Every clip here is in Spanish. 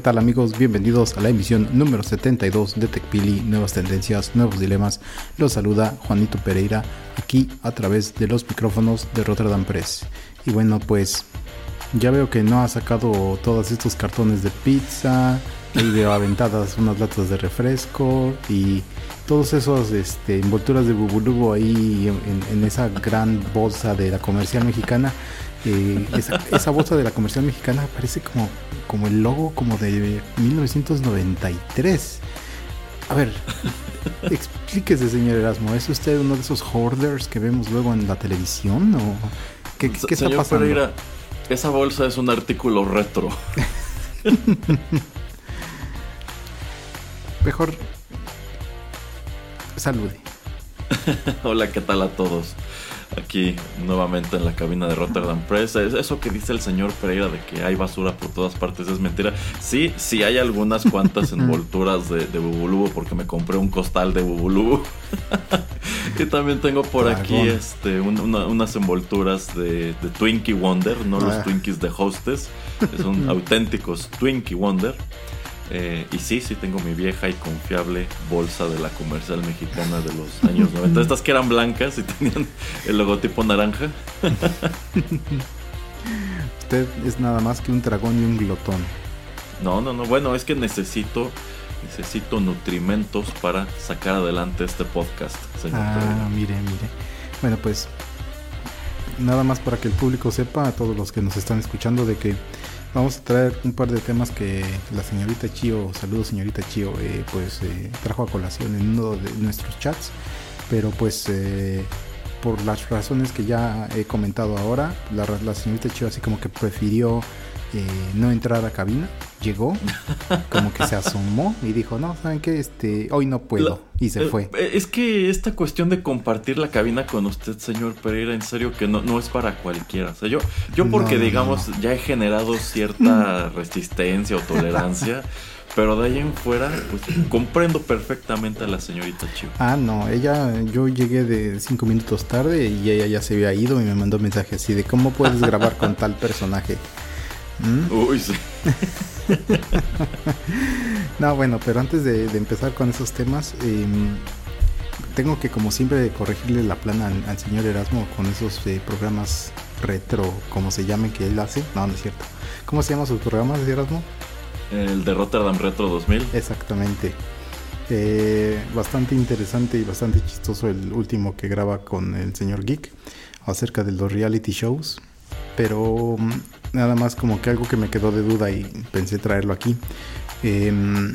¿Qué tal amigos? Bienvenidos a la emisión número 72 de TechPili, Nuevas Tendencias, Nuevos Dilemas. Los saluda Juanito Pereira aquí a través de los micrófonos de Rotterdam Press. Y bueno, pues ya veo que no ha sacado todos estos cartones de pizza, y veo aventadas unas latas de refresco y todos esos este, envolturas de bubulubo ahí en esa gran bolsa de la comercial mexicana. Esa, bolsa de la comercial mexicana parece como, como el logo como de 1993. A ver, explíquese, señor Erasmo, ¿es usted uno de esos hoarders que vemos luego en la televisión? ¿O qué, qué está pasando? Pereira, esa bolsa es un artículo retro. Mejor salude. Hola, ¿qué tal a todos? Aquí nuevamente en la cabina de Rotterdam Press. Eso que dice el señor Pereira de que hay basura por todas partes es mentira. Sí, sí hay algunas cuantas envolturas de, de Bubulubu porque me compré un costal de Bubulubu. y también tengo por aquí este, unas envolturas de, Twinkie Wonder, no los ah. Twinkies de Hostess, son auténticos Twinkie Wonder. Eh, y sí, sí tengo mi vieja y confiable bolsa de la comercial mexicana de los años 90. Estas que eran blancas y tenían el logotipo naranja. Usted es nada más que un dragón y un glotón. No, no, no. Bueno, es que necesito necesito nutrimentos para sacar adelante este podcast. ah, mire, mire. Bueno, pues nada más para que el público sepa, a todos los que nos están escuchando, de que Vamos a traer un par de temas que la señorita Chio, saludos señorita Chio, eh, pues eh, trajo a colación en uno de nuestros chats, pero pues eh, por las razones que ya he comentado ahora, la, la señorita Chio así como que prefirió eh, no entrar a cabina, llegó, como que se asomó y dijo, no, ¿saben qué? Este, hoy no puedo. y se eh, fue. Eh, es que esta cuestión de compartir la cabina con usted, señor Pereira, en serio que no, no es para cualquiera. O sea, yo, yo porque, digamos, ya he generado cierta resistencia o tolerancia. Pero de ahí en fuera, pues comprendo perfectamente a la señorita Chivo. Ah, no, ella, yo llegué de cinco minutos tarde y ella ya se había ido y me mandó un mensaje así de cómo puedes grabar con tal personaje. ¿Mm? Uy, sí. no, bueno, pero antes de, empezar con esos temas, em, tengo que como siempre corregirle la plana al, señor Erasmo con esos eh, programas retro, como se llamen, que él hace. No, no es cierto. ¿Cómo se llaman sus programas, Erasmo? El de Rotterdam Retro 2000. Exactamente. Eh, bastante interesante y bastante chistoso el último que graba con el señor Geek acerca de los reality shows. Pero mm, nada más como que algo que me quedó de duda y pensé traerlo aquí. Em,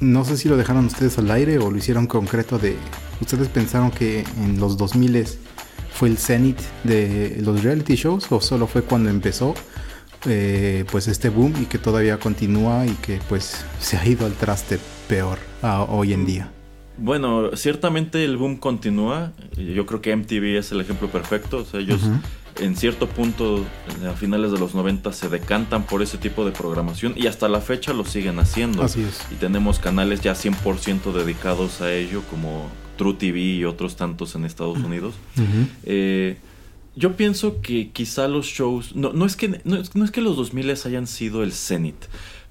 no sé si lo dejaron ustedes al aire o lo hicieron concreto de... ¿Ustedes pensaron que en los 2000 fue el cenit de los reality shows o solo fue cuando empezó eh, pues este boom y que todavía continúa y que pues se ha ido al traste peor hoy en día? Bueno, ciertamente el boom continúa. Yo creo que MTV es el ejemplo perfecto. O sea, ellos en cierto punto, a finales de los 90, se decantan por ese tipo de programación y hasta la fecha lo siguen haciendo. Así es. Y tenemos canales ya 100% dedicados a ello, como True TV y otros tantos en Estados Unidos. Eh, yo pienso que quizá los shows, no, no, es, que, no, es, que los 2000 hayan sido el cenit,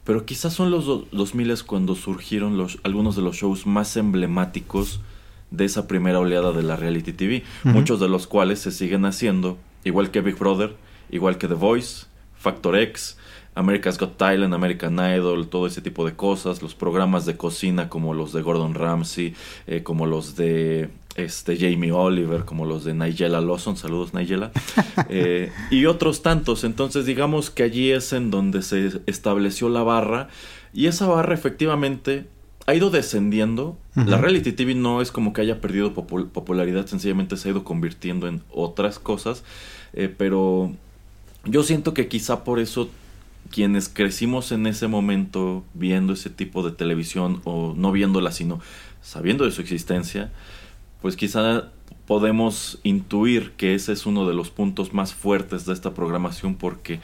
pero quizás son los 2000 cuando surgieron los, algunos de los shows más emblemáticos de esa primera oleada de la reality TV, muchos de los cuales se siguen haciendo igual que Big Brother, igual que The Voice, Factor X, America's Got Talent, American Idol, todo ese tipo de cosas, los programas de cocina como los de Gordon Ramsay, eh, como los de este Jamie Oliver, como los de Nigella Lawson, saludos Nigella, eh, y otros tantos. Entonces digamos que allí es en donde se estableció la barra y esa barra efectivamente ha ido descendiendo. La reality TV no es como que haya perdido popularidad, sencillamente se ha ido convirtiendo en otras cosas, eh, pero yo siento que quizá por eso quienes crecimos en ese momento viendo ese tipo de televisión o no viéndola sino sabiendo de su existencia, pues quizá podemos intuir que ese es uno de los puntos más fuertes de esta programación porque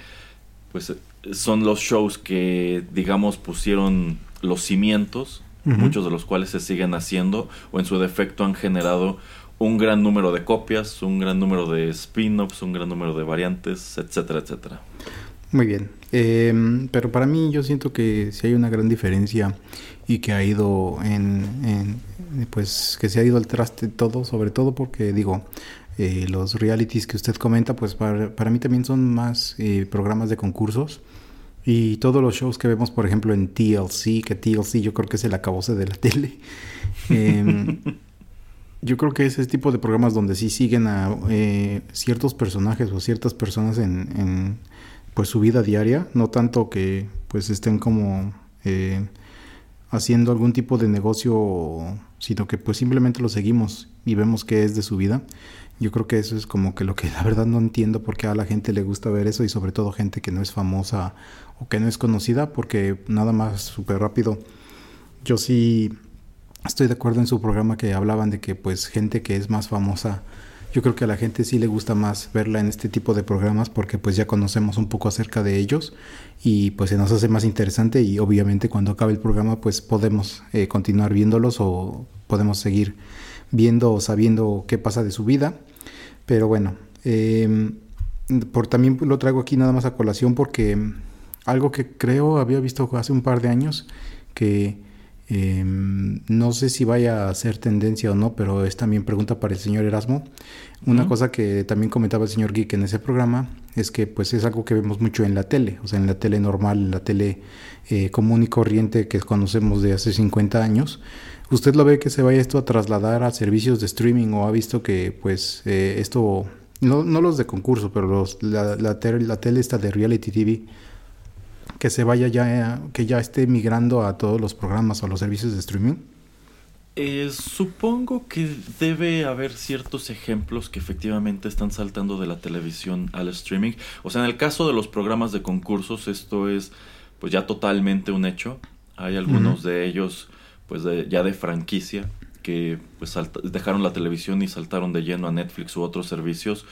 pues son los shows que digamos pusieron los cimientos, muchos de los cuales se siguen haciendo o en su defecto han generado un gran número de copias, un gran número de spin-offs, un gran número de variantes, etcétera, etcétera. Muy bien, em, pero para mí yo siento que si hay una gran diferencia y que ha ido en, pues que se ha ido al traste todo, sobre todo porque digo, eh, los realities que usted comenta, pues para, para mí también son más eh, programas de concursos y todos los shows que vemos, por ejemplo, en TLC, que TLC yo creo que es el acabose de la tele. Em, yo creo que es ese tipo de programas donde sí siguen a eh, ciertos personajes o ciertas personas en, pues su vida diaria, no tanto que pues estén como eh, haciendo algún tipo de negocio, sino que pues simplemente lo seguimos y vemos qué es de su vida. Yo creo que eso es como que lo que la verdad no entiendo por qué a la gente le gusta ver eso y sobre todo gente que no es famosa o que no es conocida, porque nada más súper rápido. Yo sí estoy de acuerdo en su programa que hablaban de que pues gente que es más famosa, yo creo que a la gente sí le gusta más verla en este tipo de programas porque pues ya conocemos un poco acerca de ellos y pues se nos hace más interesante y obviamente cuando acabe el programa pues podemos eh, continuar viéndolos o podemos seguir viendo o sabiendo qué pasa de su vida. Pero bueno, em, por, también lo traigo aquí nada más a colación porque algo que creo había visto hace un par de años que Em, no sé si vaya a ser tendencia o no, pero es también pregunta para el señor Erasmo. Una cosa que también comentaba el señor Geek en ese programa es que pues es algo que vemos mucho en la tele, o sea, en la tele normal, en la tele eh, común y corriente que conocemos de hace 50 años. ¿Usted lo ve que se vaya esto a trasladar a servicios de streaming o ha visto que pues eh, esto, no, no, los de concurso, pero los, la, la, la tele esta de reality TV, que se vaya ya, que ya esté migrando a todos los programas o los servicios de streaming? Eh, supongo que debe haber ciertos ejemplos que efectivamente están saltando de la televisión al streaming. O sea, en el caso de los programas de concursos, esto es pues ya totalmente un hecho. Hay algunos de ellos pues ya de franquicia que pues dejaron la televisión y saltaron de lleno a Netflix u otros servicios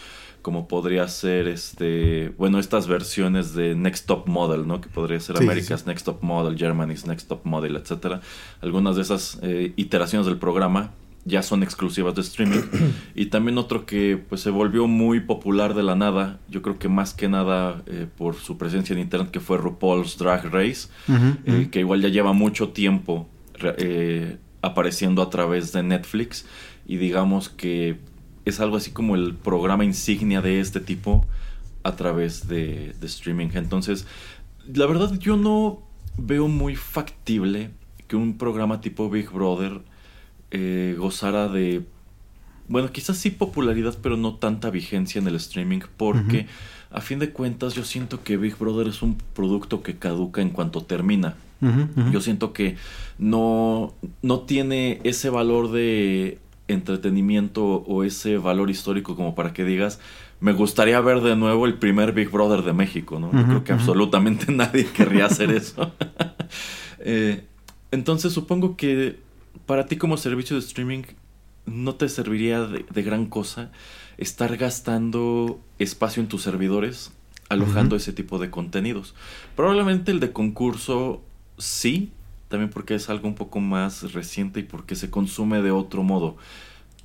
como podría ser este bueno estas versiones de Next Top Model no que podría ser America's Next Top Model Germany's Next Top Model etcétera. Algunas de esas eh, iteraciones del programa ya son exclusivas de streaming. Y también otro que pues se volvió muy popular de la nada yo creo que más que nada eh, por su presencia en internet que fue RuPaul's Drag Race eh, que igual ya lleva mucho tiempo apareciendo a través de Netflix y digamos que es algo así como el programa insignia de este tipo a través de, streaming. Entonces, la verdad yo no veo muy factible que un programa tipo Big Brother eh, gozara de, bueno, quizás sí popularidad, pero no tanta vigencia en el streaming, porque a fin de cuentas yo siento que Big Brother es un producto que caduca en cuanto termina. Yo siento que no, no tiene ese valor de entretenimiento o ese valor histórico como para que digas, me gustaría ver de nuevo el primer Big Brother de México, ¿no? Yo creo que absolutamente nadie querría hacer eso. Eh, entonces supongo que para ti como servicio de streaming no te serviría de, gran cosa estar gastando espacio en tus servidores alojando ese tipo de contenidos. Probablemente el de concurso sí, también porque es algo un poco más reciente y porque se consume de otro modo.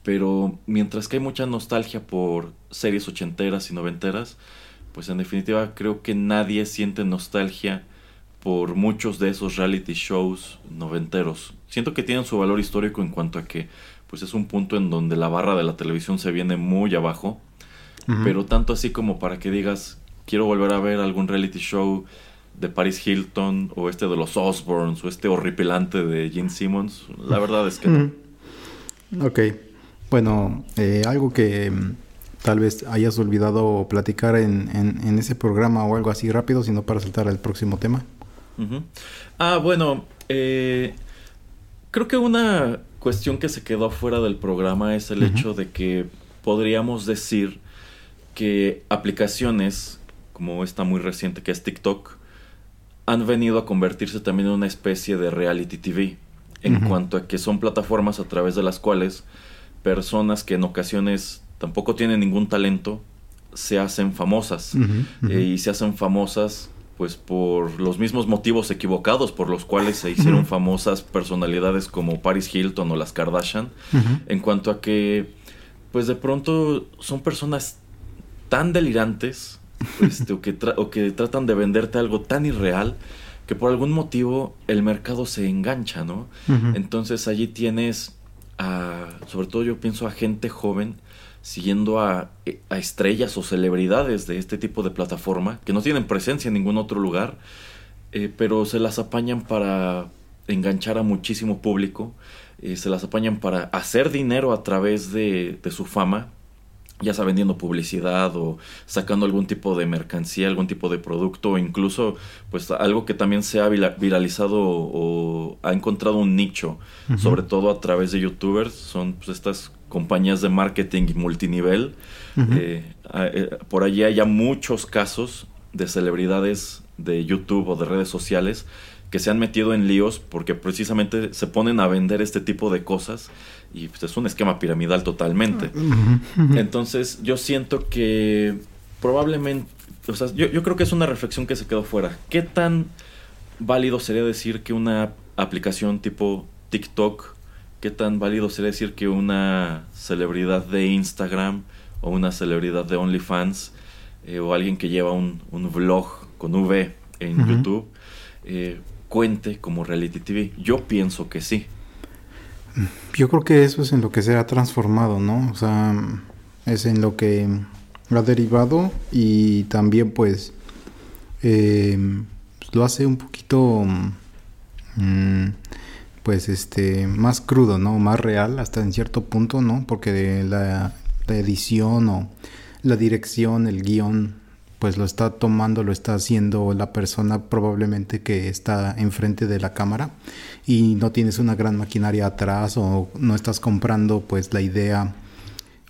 Pero mientras que hay mucha nostalgia por series ochenteras y noventeras, pues en definitiva creo que nadie siente nostalgia por muchos de esos reality shows noventeros. Siento que tienen su valor histórico en cuanto a que pues es un punto en donde la barra de la televisión se viene muy abajo, pero tanto así como para que digas quiero volver a ver algún reality show de Paris Hilton o este de los Osborns o este horripilante de Gene Simmons. La verdad es que no. Ok. Bueno, eh, algo que mm, tal vez hayas olvidado platicar en, en, ese programa o algo así rápido, sino para saltar al próximo tema. Ah, bueno, eh, creo que una cuestión que se quedó fuera del programa es el hecho de que podríamos decir que aplicaciones como esta muy reciente que es TikTok han venido a convertirse también en una especie de reality TV en cuanto a que son plataformas a través de las cuales personas que en ocasiones tampoco tienen ningún talento se hacen famosas. Eh, y se hacen famosas pues por los mismos motivos equivocados por los cuales se hicieron famosas personalidades como Paris Hilton o las Kardashian, en cuanto a que pues de pronto son personas tan delirantes este, o, que o que tratan de venderte algo tan irreal que por algún motivo el mercado se engancha, ¿no? Entonces allí tienes, a, sobre todo yo pienso a gente joven siguiendo a, estrellas o celebridades de este tipo de plataforma que no tienen presencia en ningún otro lugar, eh, pero se las apañan para enganchar a muchísimo público, eh, se las apañan para hacer dinero a través de, su fama, ya sea vendiendo publicidad o sacando algún tipo de mercancía, algún tipo de producto, o incluso pues algo que también se ha viralizado o, ha encontrado un nicho, sobre todo a través de youtubers, son pues, estas compañías de marketing y multinivel. Eh, eh, por allí hay ya muchos casos de celebridades de YouTube o de redes sociales que se han metido en líos porque precisamente se ponen a vender este tipo de cosas y pues, es un esquema piramidal totalmente. Entonces yo siento que probablemente, o sea, yo, yo creo que es una reflexión que se quedó fuera. ¿Qué tan válido sería decir que una aplicación tipo TikTok ¿qué tan válido sería decir que una celebridad de Instagram o una celebridad de OnlyFans eh, o alguien que lleva un, un vlog con V en YouTube eh, cuente como reality TV? Yo pienso que sí. Yo creo que eso es en lo que se ha transformado, ¿no? O sea, es en lo que ha derivado y también pues eh, lo hace un poquito... Mm, pues este más crudo, ¿no? Más real hasta en cierto punto, ¿no? Porque la, la edición o la dirección, el guion, pues lo está tomando, lo está haciendo la persona probablemente que está enfrente de la cámara y no tienes una gran maquinaria atrás o no estás comprando pues la idea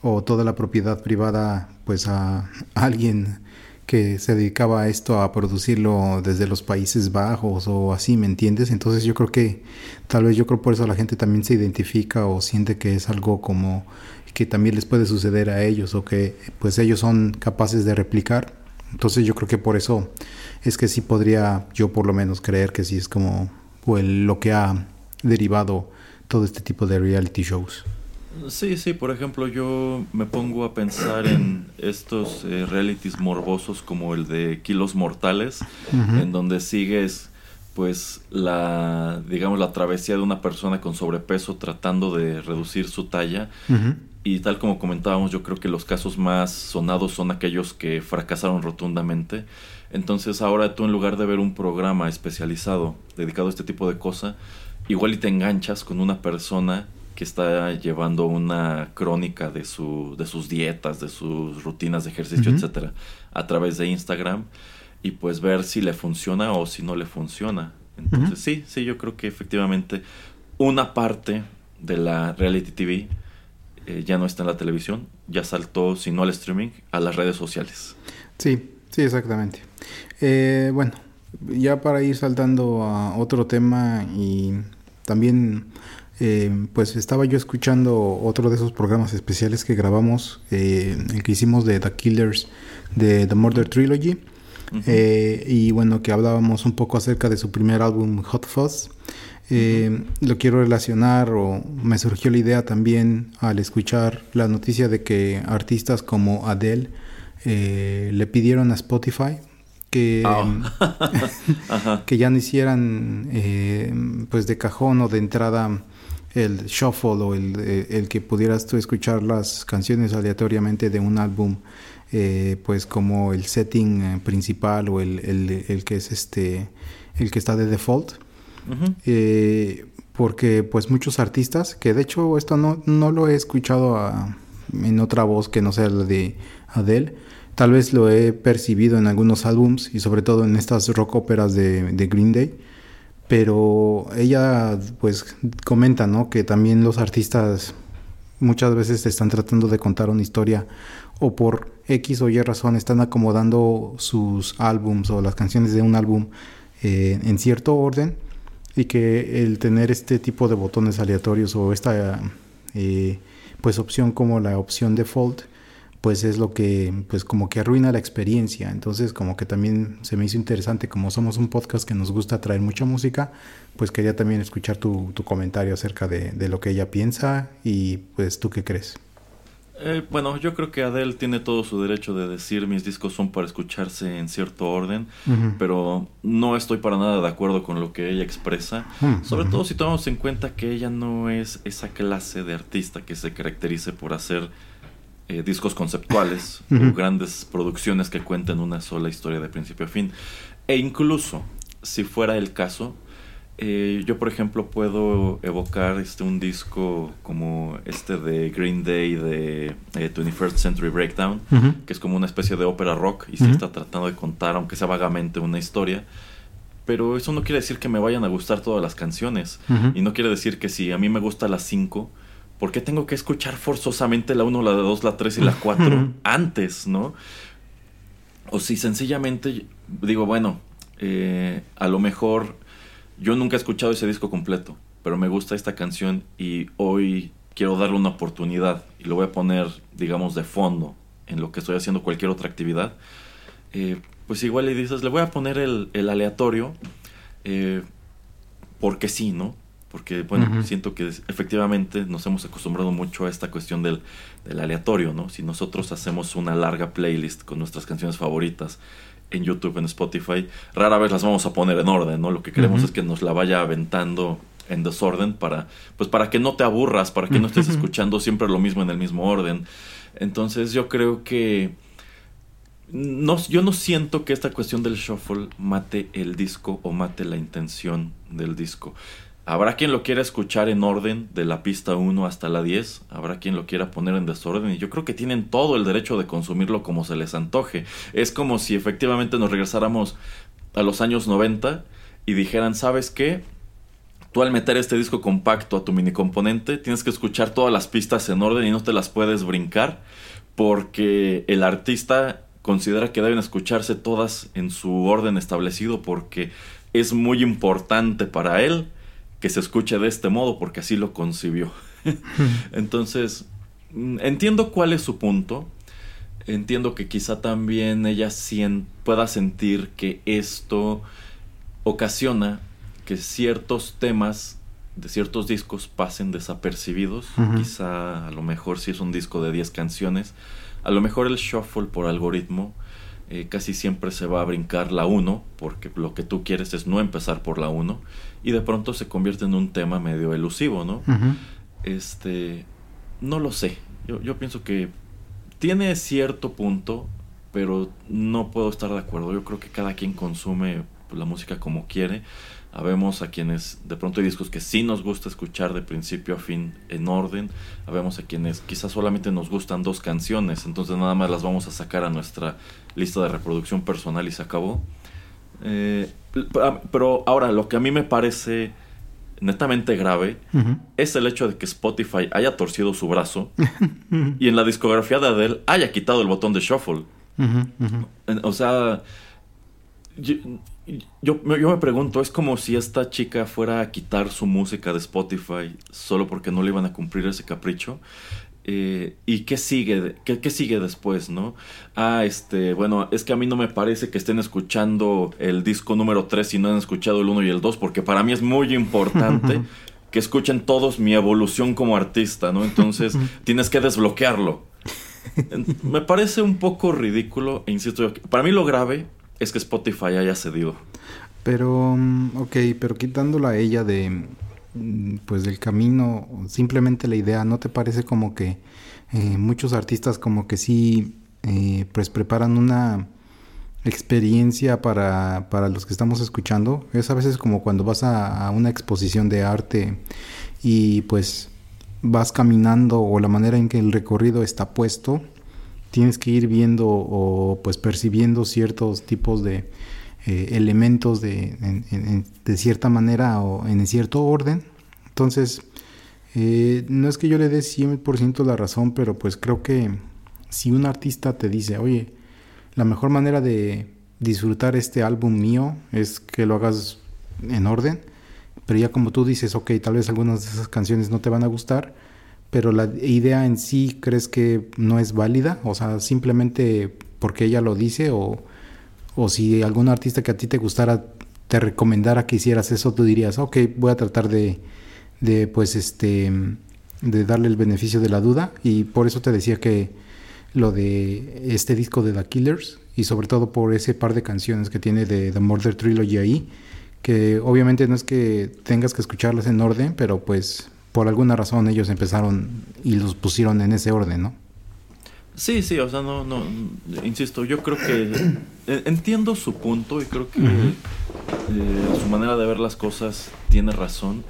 o toda la propiedad privada pues a alguien que se dedicaba a esto a producirlo desde los Países Bajos o así, ¿me entiendes? Entonces yo creo que tal vez yo creo por eso la gente también se identifica o siente que es algo como que también les puede suceder a ellos o que pues ellos son capaces de replicar. Entonces yo creo que por eso es que sí podría yo por lo menos creer que sí es como pues, lo que ha derivado todo este tipo de reality shows. Sí, sí, por ejemplo, yo me pongo a pensar en estos eh, realities morbosos como el de Kilos Mortales, en donde sigues pues la digamos la travesía de una persona con sobrepeso tratando de reducir su talla y tal como comentábamos yo creo que los casos más sonados son aquellos que fracasaron rotundamente. Entonces ahora tú en lugar de ver un programa especializado dedicado a este tipo de cosas igual y te enganchas con una persona que está llevando una crónica de, su, de sus dietas, de sus rutinas de ejercicio, etcétera, a través de Instagram y pues ver si le funciona o si no le funciona. Entonces, sí, sí, yo creo que efectivamente una parte de la reality TV eh, ya no está en la televisión, ya saltó, si no al streaming, a las redes sociales. Sí, sí, exactamente. Eh, bueno, ya para ir saltando a otro tema y también eh, pues estaba yo escuchando otro de esos programas especiales que grabamos, eh, el que hicimos de The Killers de The Murder Trilogy. Eh, y bueno, que hablábamos un poco acerca de su primer álbum Hot Fuzz. Lo quiero relacionar o me surgió la idea también al escuchar la noticia de que artistas como Adele le pidieron a Spotify que, ah. que ya no hicieran pues de cajón o de entrada el shuffle o el, eh, el, que pudieras tú escuchar las canciones aleatoriamente de un álbum eh, pues como el setting eh, principal o el, el, que es este el que está de default eh, porque pues muchos artistas que de hecho esto no, no lo he escuchado en otra voz que no sea la de Adele tal vez lo he percibido en algunos álbums y sobre todo en estas rock óperas de, de Green Day pero ella pues comenta ¿no? que también los artistas muchas veces están tratando de contar una historia o por X o Y razón están acomodando sus álbums o las canciones de un álbum eh, en cierto orden y que el tener este tipo de botones aleatorios o esta eh, pues opción como la opción default pues es lo que pues como que arruina la experiencia. Entonces como que también se me hizo interesante como somos un podcast que nos gusta traer mucha música pues quería también escuchar tu, tu comentario acerca de, de, lo que ella piensa y pues tú qué crees eh, bueno, yo creo que Adele tiene todo su derecho de decir mis discos son para escucharse en cierto orden, pero no estoy para nada de acuerdo con lo que ella expresa, sobre todo si tomamos en cuenta que ella no es esa clase de artista que se caracterice por hacer eh, discos conceptuales o grandes producciones que cuenten una sola historia de principio a fin. E incluso, si fuera el caso, eh, yo, por ejemplo, puedo evocar este un disco como este de Green Day de 21st eh, Century Breakdown, que es como una especie de ópera rock y se está tratando de contar, aunque sea vagamente, una historia. Pero eso no quiere decir que me vayan a gustar todas las canciones. Y no quiere decir que si a mí me gusta las 5, ¿por qué tengo que escuchar forzosamente la 1, la 2, la 3 y la 4 antes, no? O si sencillamente digo, bueno, eh, a lo mejor yo nunca he escuchado ese disco completo, pero me gusta esta canción y hoy quiero darle una oportunidad y lo voy a poner, digamos, de fondo en lo que estoy haciendo cualquier otra actividad. Eh, pues igual le dices, le voy a poner el, aleatorio eh, porque sí, ¿no? Porque, bueno, siento que efectivamente nos hemos acostumbrado mucho a esta cuestión del, del, aleatorio, ¿no? Si nosotros hacemos una larga playlist con nuestras canciones favoritas en YouTube, en Spotify, rara vez las vamos a poner en orden, ¿no? Lo que queremos es que nos la vaya aventando en desorden para, pues para que no te aburras, para que no estés escuchando siempre lo mismo en el mismo orden. Entonces yo creo que no, yo no siento que esta cuestión del shuffle mate el disco o mate la intención del disco. Habrá quien lo quiera escuchar en orden de la pista 1 hasta la 10, habrá quien lo quiera poner en desorden y yo creo que tienen todo el derecho de consumirlo como se les antoje. Es como si efectivamente nos regresáramos a los años 90 y dijeran, ¿sabes qué? Tú al meter este disco compacto a tu mini componente tienes que escuchar todas las pistas en orden y no te las puedes brincar porque el artista considera que deben escucharse todas en su orden establecido porque es muy importante para él que se escuche de este modo porque así lo concibió. Entonces, mm, entiendo cuál es su punto. Entiendo que quizá también ella pueda sentir que esto ocasiona que ciertos temas de ciertos discos pasen desapercibidos. Quizá a lo mejor si es un disco de 10 canciones, a lo mejor el shuffle por algoritmo eh, casi siempre se va a brincar la 1, porque lo que tú quieres es no empezar por la 1, y de pronto se convierte en un tema medio elusivo, ¿no? Este, no lo sé, yo, yo pienso que tiene cierto punto, pero no puedo estar de acuerdo, yo creo que cada quien consume la música como quiere, Habemos a quienes de pronto hay discos que sí nos gusta escuchar de principio a fin en orden. Habemos a quienes quizás solamente nos gustan dos canciones, entonces nada más las vamos a sacar a nuestra lista de reproducción personal y se acabó. Eh, pero ahora, lo que a mí me parece netamente grave es el hecho de que Spotify haya torcido su brazo y en la discografía de Adele haya quitado el botón de shuffle. O sea, yo, yo, me pregunto, es como si esta chica fuera a quitar su música de Spotify solo porque no le iban a cumplir ese capricho. Eh, ¿Y qué sigue, qué, qué, sigue después, no? Ah, este, bueno, es que a mí no me parece que estén escuchando el disco número 3 y no han escuchado el 1 y el 2, porque para mí es muy importante que escuchen todos mi evolución como artista, ¿no? Entonces tienes que desbloquearlo. me parece un poco ridículo, e insisto, para mí lo grave es que Spotify haya cedido. Pero, mm, ok, pero quitándola a ella de, mm, pues del camino, simplemente la idea, ¿no te parece como que eh, muchos artistas como que sí eh, pues preparan una experiencia para, para, los que estamos escuchando. Es a veces como cuando vas a, una exposición de arte y pues vas caminando o la manera en que el recorrido está puesto, tienes que ir viendo o pues percibiendo ciertos tipos de eh, elementos de, de cierta manera o en cierto orden. Entonces, eh, no es que yo le dé 100% la razón, pero pues creo que si un artista te dice, oye, la mejor manera de disfrutar este álbum mío es que lo hagas en orden, pero ya como tú dices, ok, tal vez algunas de esas canciones no te van a gustar, pero la idea en sí crees que no es válida, o sea, simplemente porque ella lo dice o, o si algún artista que a ti te gustara te recomendara que hicieras eso, tú dirías, ok, voy a tratar de de pues este de darle el beneficio de la duda y por eso te decía que lo de este disco de The Killers y sobre todo por ese par de canciones que tiene de The Murder Trilogy ahí que obviamente no es que tengas que escucharlas en orden pero pues por alguna razón ellos empezaron y los pusieron en ese orden ¿no? Sí, sí, o sea, no, no, insisto, yo creo que e, entiendo su punto y creo que eh, su manera de ver las cosas tiene razón,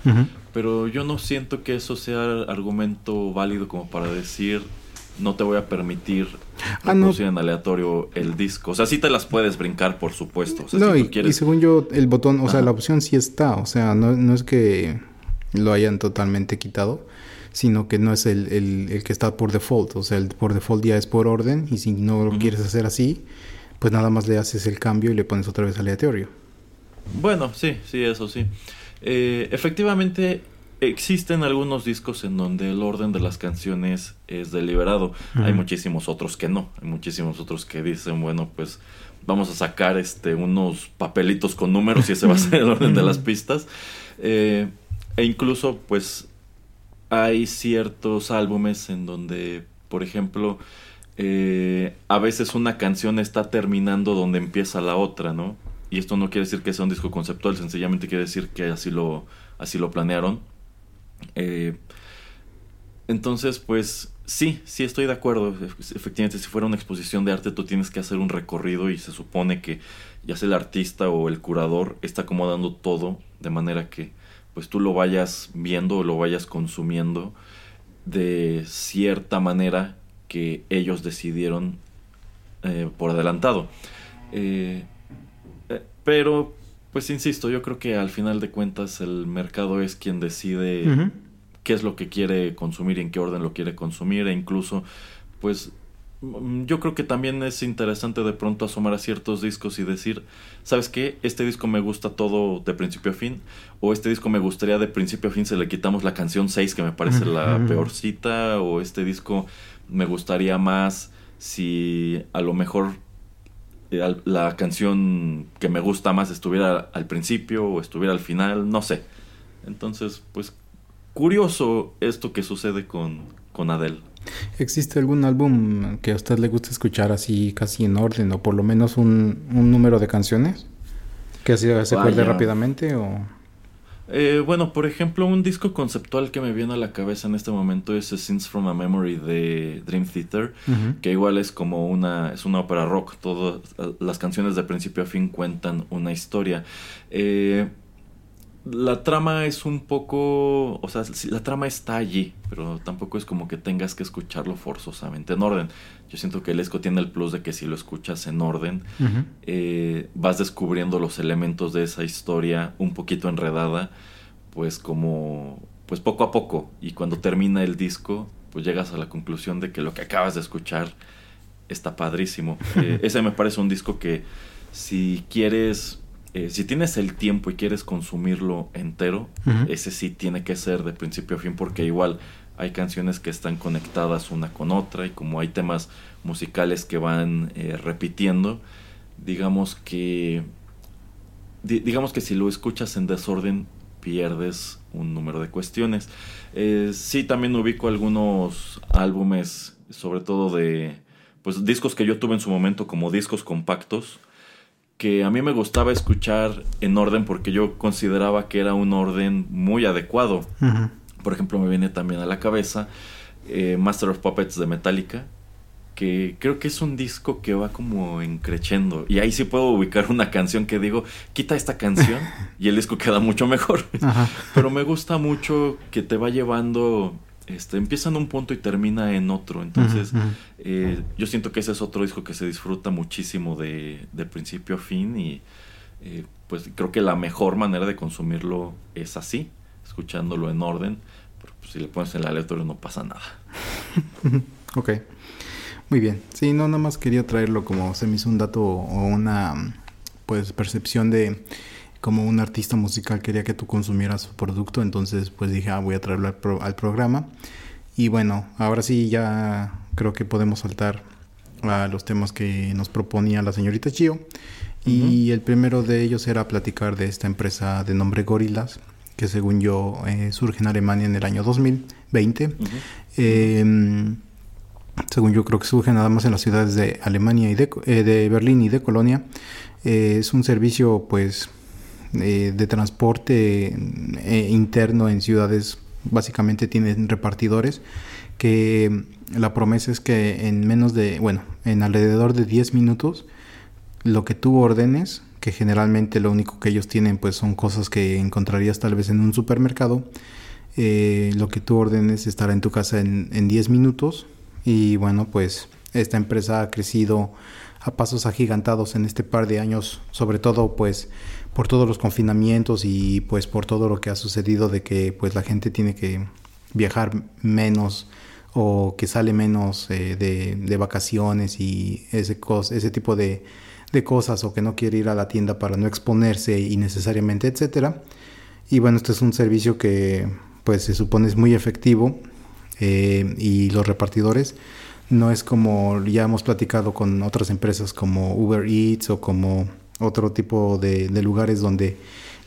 pero yo no siento que eso sea argumento válido como para decir no te voy a permitir ah, en aleatorio el disco. O sea, sí te las puedes brincar, por supuesto. no, y, según yo, el botón, o sea, la opción sí está. O sea, no, no es que lo hayan totalmente quitado sino que no es el, el, que está por default, o sea, el por default ya es por orden y si no lo quieres hacer así, pues nada más le haces el cambio y le pones otra vez aleatorio. Bueno, sí, sí, eso sí. Eh, efectivamente, existen algunos discos en donde el orden de las canciones es deliberado. Hay muchísimos otros que no. Hay muchísimos otros que dicen, bueno, pues vamos a sacar este unos papelitos con números y ese va a ser el orden de las pistas. Eh, e incluso, pues, hay ciertos álbumes en donde, por ejemplo, eh, a veces una canción está terminando donde empieza la otra, ¿no? Y esto no quiere decir que sea un disco conceptual, sencillamente quiere decir que así lo, así lo planearon. Eh, entonces, pues sí, sí estoy de acuerdo. Efectivamente, si fuera una exposición de arte, tú tienes que hacer un recorrido y se supone que ya sea el artista o el curador está acomodando todo de manera que pues tú lo vayas viendo o lo vayas consumiendo de cierta manera que ellos decidieron eh, por adelantado. Eh, eh, pero, pues insisto, yo creo que al final de cuentas el mercado es quien decide qué es lo que quiere consumir y en qué orden lo quiere consumir e incluso, pues yo creo que también es interesante de pronto asomar a ciertos discos y decir, ¿sabes qué? Este disco me gusta todo de principio a fin, o este disco me gustaría de principio a fin se le quitamos la canción 6 que me parece la peorcita, o este disco me gustaría más si a lo mejor eh, la canción que me gusta más estuviera al principio o estuviera al final, no sé. Entonces, pues curioso esto que sucede con, con Adele. ¿Existe algún álbum que a usted le guste escuchar así casi en orden o por lo menos un, número de canciones? ¿Que se, se acuerde rápidamente o...? Eh, bueno, por ejemplo, un disco conceptual que me viene a la cabeza en este momento es Scenes from a Memory de Dream Theater, que igual es como una, es una ópera rock, todas las canciones de principio a fin cuentan una historia. Eh, la trama es un poco, o sea, la trama está allí, pero tampoco es como que tengas que escucharlo forzosamente en orden. Yo siento que el ESCO tiene el plus de que si lo escuchas en orden, eh, vas descubriendo los elementos de esa historia un poquito enredada, pues como, pues poco a poco. Y cuando termina el disco, pues llegas a la conclusión de que lo que acabas de escuchar está padrísimo. Eh, ese me parece un disco que si quieres eh, si tienes el tiempo y quieres consumirlo entero, ese sí tiene que ser de principio a fin porque igual hay canciones que están conectadas una con otra y como hay temas musicales que van eh, repitiendo, digamos que digamos que si lo escuchas en desorden pierdes un número de cuestiones. Eh, sí, también ubico algunos álbumes, sobre todo de pues discos que yo tuve en su momento como discos compactos que a mí me gustaba escuchar en orden porque yo consideraba que era un orden muy adecuado. Por ejemplo, me viene también a la cabeza eh, Master of Puppets de Metallica, que creo que es un disco que va como encrechendo. Y ahí sí puedo ubicar una canción que digo, quita esta canción y el disco queda mucho mejor. Pero me gusta mucho que te va llevando, este, empieza en un punto y termina en otro. Entonces, eh, yo siento que ese es otro disco que se disfruta muchísimo de, principio a fin y eh, pues creo que la mejor manera de consumirlo es así, escuchándolo en orden. Pero pues, si le pones el aleatorio no pasa nada. ok. Muy bien. Sí, no, nada más quería traerlo como se me hizo un dato o una pues percepción de como un artista musical quería que tú consumieras su producto, entonces pues dije, ah, voy a traerlo al, programa. Y bueno, ahora sí ya creo que podemos saltar a los temas que nos proponía la señorita Chio. Y el primero de ellos era platicar de esta empresa de nombre Gorilas, que según yo eh, surge en Alemania en el año 2020. Según yo creo que surge nada más en las ciudades de Alemania y de, eh, de Berlín y de Colonia. Eh, es un servicio pues eh, de transporte interno en ciudades. Básicamente tienen repartidores que la promesa es que en menos de, bueno, en alrededor de 10 minutos, lo que tú ordenes, que generalmente lo único que ellos tienen pues son cosas que encontrarías tal vez en un supermercado, lo que tú ordenes estará en tu casa en, en 10 minutos y bueno, pues esta empresa ha crecido a pasos agigantados en este par de años, sobre todo pues por todos los confinamientos y pues por todo lo que ha sucedido de que pues la gente tiene que viajar menos o que sale menos eh, de, vacaciones y ese, ese tipo de, de, cosas o que no quiere ir a la tienda para no exponerse innecesariamente, etcétera. Y bueno, este es un servicio que pues se supone es muy efectivo eh, y los repartidores no es como ya hemos platicado con otras empresas como Uber Eats o como otro tipo de, lugares donde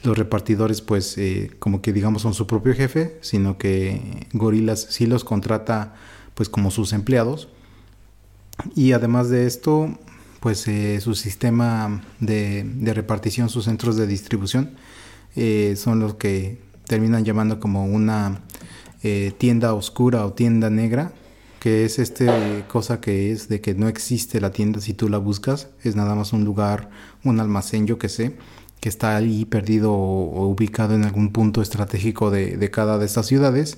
los repartidores pues eh, como que digamos son su propio jefe, sino que Gorilas sí los contrata pues como sus empleados. Y además de esto, pues eh, su sistema de, repartición, sus centros de distribución, son los que terminan llamando como una eh, tienda oscura o tienda negra, que es este cosa que es de que no existe la tienda si tú la buscas, es nada más un lugar, un almacén, yo que sé, que está ahí perdido o, ubicado en algún punto estratégico de, cada de estas ciudades.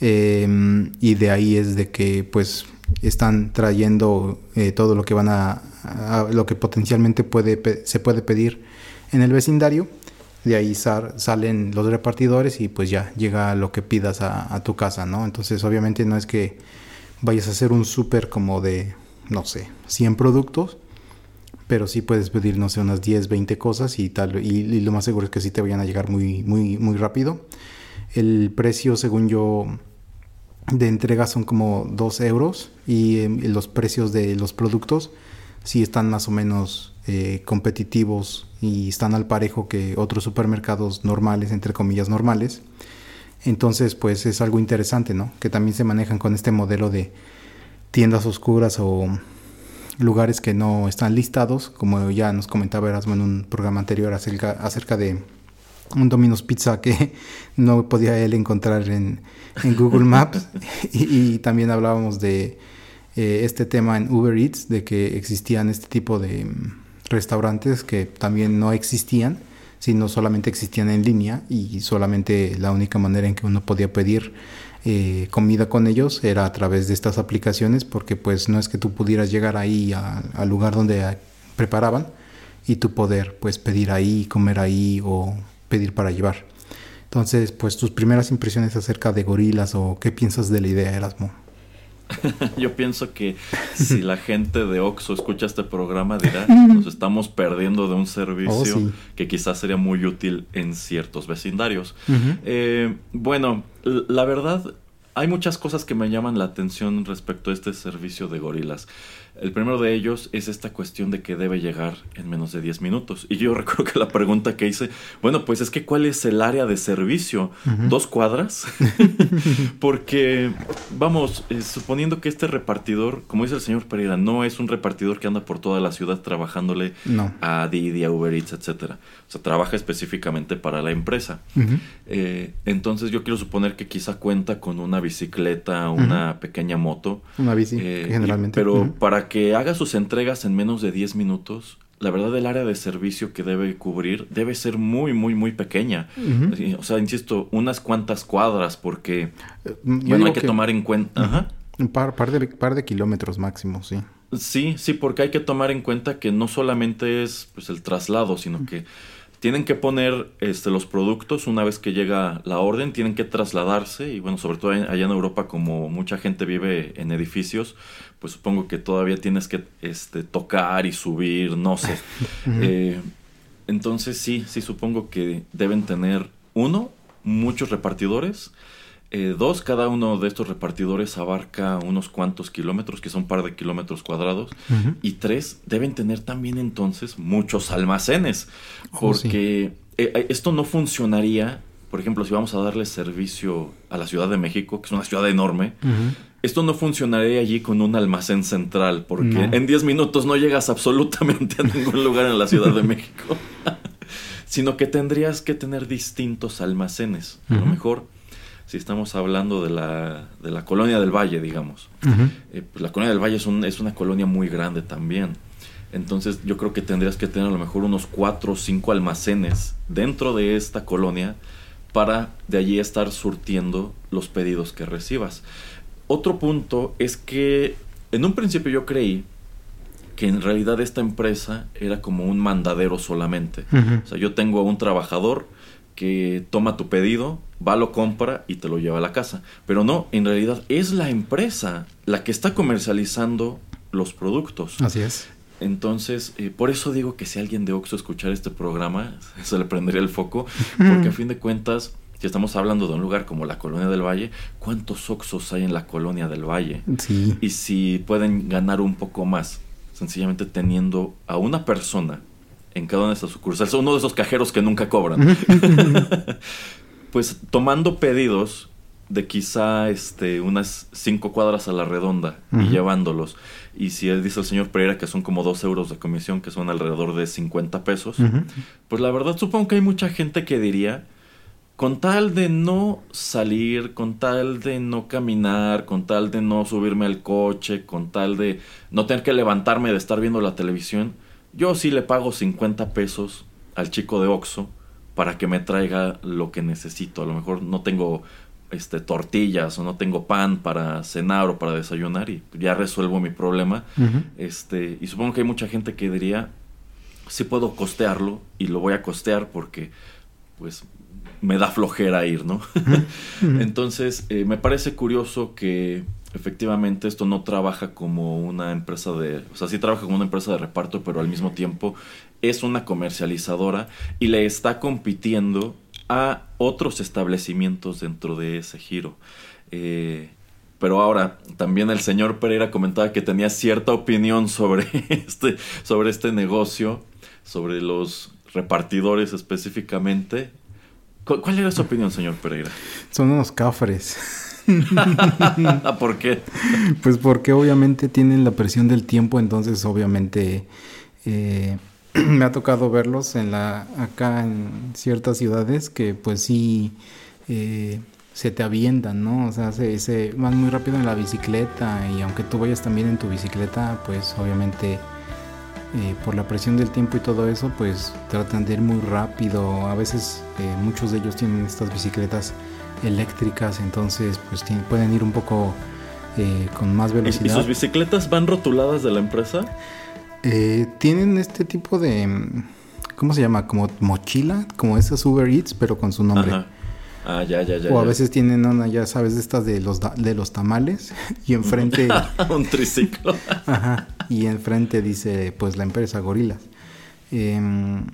Em, y de ahí es de que pues están trayendo eh, todo lo que van a, lo que potencialmente puede se puede pedir en el vecindario de ahí salen los repartidores y pues ya llega lo que pidas a, tu casa, ¿no? Entonces obviamente no es que vayas a hacer un súper como de, no sé, 100 productos, pero sí puedes pedir, no sé, unas 10, 20 cosas y tal, y, lo más seguro es que sí te vayan a llegar muy, muy, muy rápido. El precio, según yo, de entrega son como 2 euros y em, los precios de los productos sí están más o menos eh, competitivos y están al parejo que otros supermercados normales, entre comillas normales. Entonces, pues es algo interesante, ¿no? Que también se manejan con este modelo de tiendas oscuras o lugares que no están listados, como ya nos comentaba Erasmo en un programa anterior acerca, de un Domino's Pizza que no podía él encontrar en, Google Maps y, también hablábamos de eh, este tema en Uber Eats, de que existían este tipo de restaurantes que también no existían, sino solamente existían en línea y solamente la única manera en que uno podía pedir eh, comida con ellos era a través de estas aplicaciones porque pues no es que tú pudieras llegar ahí al lugar donde preparaban y tú poder pues pedir ahí, comer ahí o pedir para llevar. Entonces, pues tus primeras impresiones acerca de gorilas o qué piensas de la idea, Erasmo. Yo pienso que si la gente de Oxo escucha este programa dirá, nos estamos perdiendo de un servicio oh, que quizás sería muy útil en ciertos vecindarios. Eh, bueno, la verdad, hay muchas cosas que me llaman la atención respecto a este servicio de gorilas. El primero de ellos es esta cuestión de que debe llegar en menos de 10 minutos. Y yo recuerdo que la pregunta que hice, bueno, pues es que ¿cuál es el área de servicio? ¿Dos cuadras? Porque, vamos, eh, suponiendo que este repartidor, como dice el señor Pereira, no es un repartidor que anda por toda la ciudad trabajándole a Didi, a Uber Eats, etcétera. O sea, trabaja específicamente para la empresa. Eh, entonces yo quiero suponer que quizá cuenta con una bicicleta, una pequeña moto. Una bici, eh, generalmente. pero para que haga sus entregas en menos de 10 minutos, la verdad el área de servicio que debe cubrir debe ser muy, muy, muy pequeña. O sea, insisto, unas cuantas cuadras porque eh, bueno, hay que, tomar en cuenta... Un par, par, de, par de kilómetros máximo, sí. Sí, sí, porque hay que tomar en cuenta que no solamente es pues, el traslado, sino que tienen que poner este, los productos una vez que llega la orden, tienen que trasladarse y bueno, sobre todo allá en Europa como mucha gente vive en edificios, pues supongo que todavía tienes que este, tocar y subir, no sé. Eh, entonces sí, sí supongo que deben tener uno, muchos repartidores eh, dos, cada uno de estos repartidores abarca unos cuantos kilómetros, que son un par de kilómetros cuadrados. Y tres, deben tener también entonces muchos almacenes. Oh, porque eh, eh, esto no funcionaría, por ejemplo, si vamos a darle servicio a la Ciudad de México, que es una ciudad enorme. Esto no funcionaría allí con un almacén central, porque en 10 minutos no llegas absolutamente a ningún lugar en la Ciudad de México. sino que tendrías que tener distintos almacenes. A lo mejor si estamos hablando de la, de la colonia del Valle, digamos. Eh, pues la colonia del Valle es, un, es una colonia muy grande también. Entonces yo creo que tendrías que tener a lo mejor unos cuatro o cinco almacenes dentro de esta colonia para de allí estar surtiendo los pedidos que recibas. Otro punto es que en un principio yo creí que en realidad esta empresa era como un mandadero solamente. O sea, yo tengo a un trabajador que toma tu pedido, va, lo compra y te lo lleva a la casa. Pero no, en realidad es la empresa la que está comercializando los productos. Así es. Entonces, eh, por eso digo que si alguien de Oxxo escuchara este programa, se le prendería el foco, porque a fin de cuentas, si estamos hablando de un lugar como la Colonia del Valle, ¿cuántos Oxxos hay en la Colonia del Valle? Sí. Y si pueden ganar un poco más, sencillamente teniendo a una persona en cada una de estas sucursales, uno de esos cajeros que nunca cobran. pues tomando pedidos de quizá este, unas cinco cuadras a la redonda y llevándolos. Y si dice el señor Pereira que son como dos euros de comisión, que son alrededor de 50 pesos, pues la verdad supongo que hay mucha gente que diría, con tal de no salir, con tal de no caminar, con tal de no subirme al coche, con tal de no tener que levantarme de estar viendo la televisión, yo sí le pago 50 pesos al chico de Oxxo para que me traiga lo que necesito. A lo mejor no tengo este, tortillas o no tengo pan para cenar o para desayunar y ya resuelvo mi problema. este, y supongo que hay mucha gente que diría, sí puedo costearlo y lo voy a costear porque pues me da flojera ir, ¿no? Entonces, eh, me parece curioso que efectivamente esto no trabaja como una empresa de, o sea, sí trabaja como una empresa de reparto, pero al mismo tiempo es una comercializadora y le está compitiendo a otros establecimientos dentro de ese giro. Eh, pero ahora, también el señor Pereira comentaba que tenía cierta opinión sobre este, sobre este negocio, sobre los repartidores específicamente. ¿Cuál era su opinión, señor Pereira? Son unos cafres. ¿Por qué? Pues porque obviamente tienen la presión del tiempo, entonces obviamente eh, me ha tocado verlos en la acá en ciertas ciudades que pues sí eh, se te avientan, ¿no? O sea, se, van muy rápido en la bicicleta y aunque tú vayas también en tu bicicleta, pues obviamente eh, por la presión del tiempo y todo eso, pues tratan de ir muy rápido. A veces muchos de ellos tienen estas bicicletas eléctricas, entonces pues pueden ir un poco eh, con más velocidad. ¿Y sus bicicletas van rotuladas de la empresa? Eh, tienen este tipo de, ¿cómo se llama? Como mochila, como esas Uber Eats, pero con su nombre. Ah, ya, ya, ya. O a veces tienen una, ya sabes, estas de los, de los tamales y enfrente... un triciclo. Ajá. Y enfrente dice, pues, la empresa Gorilas. Em,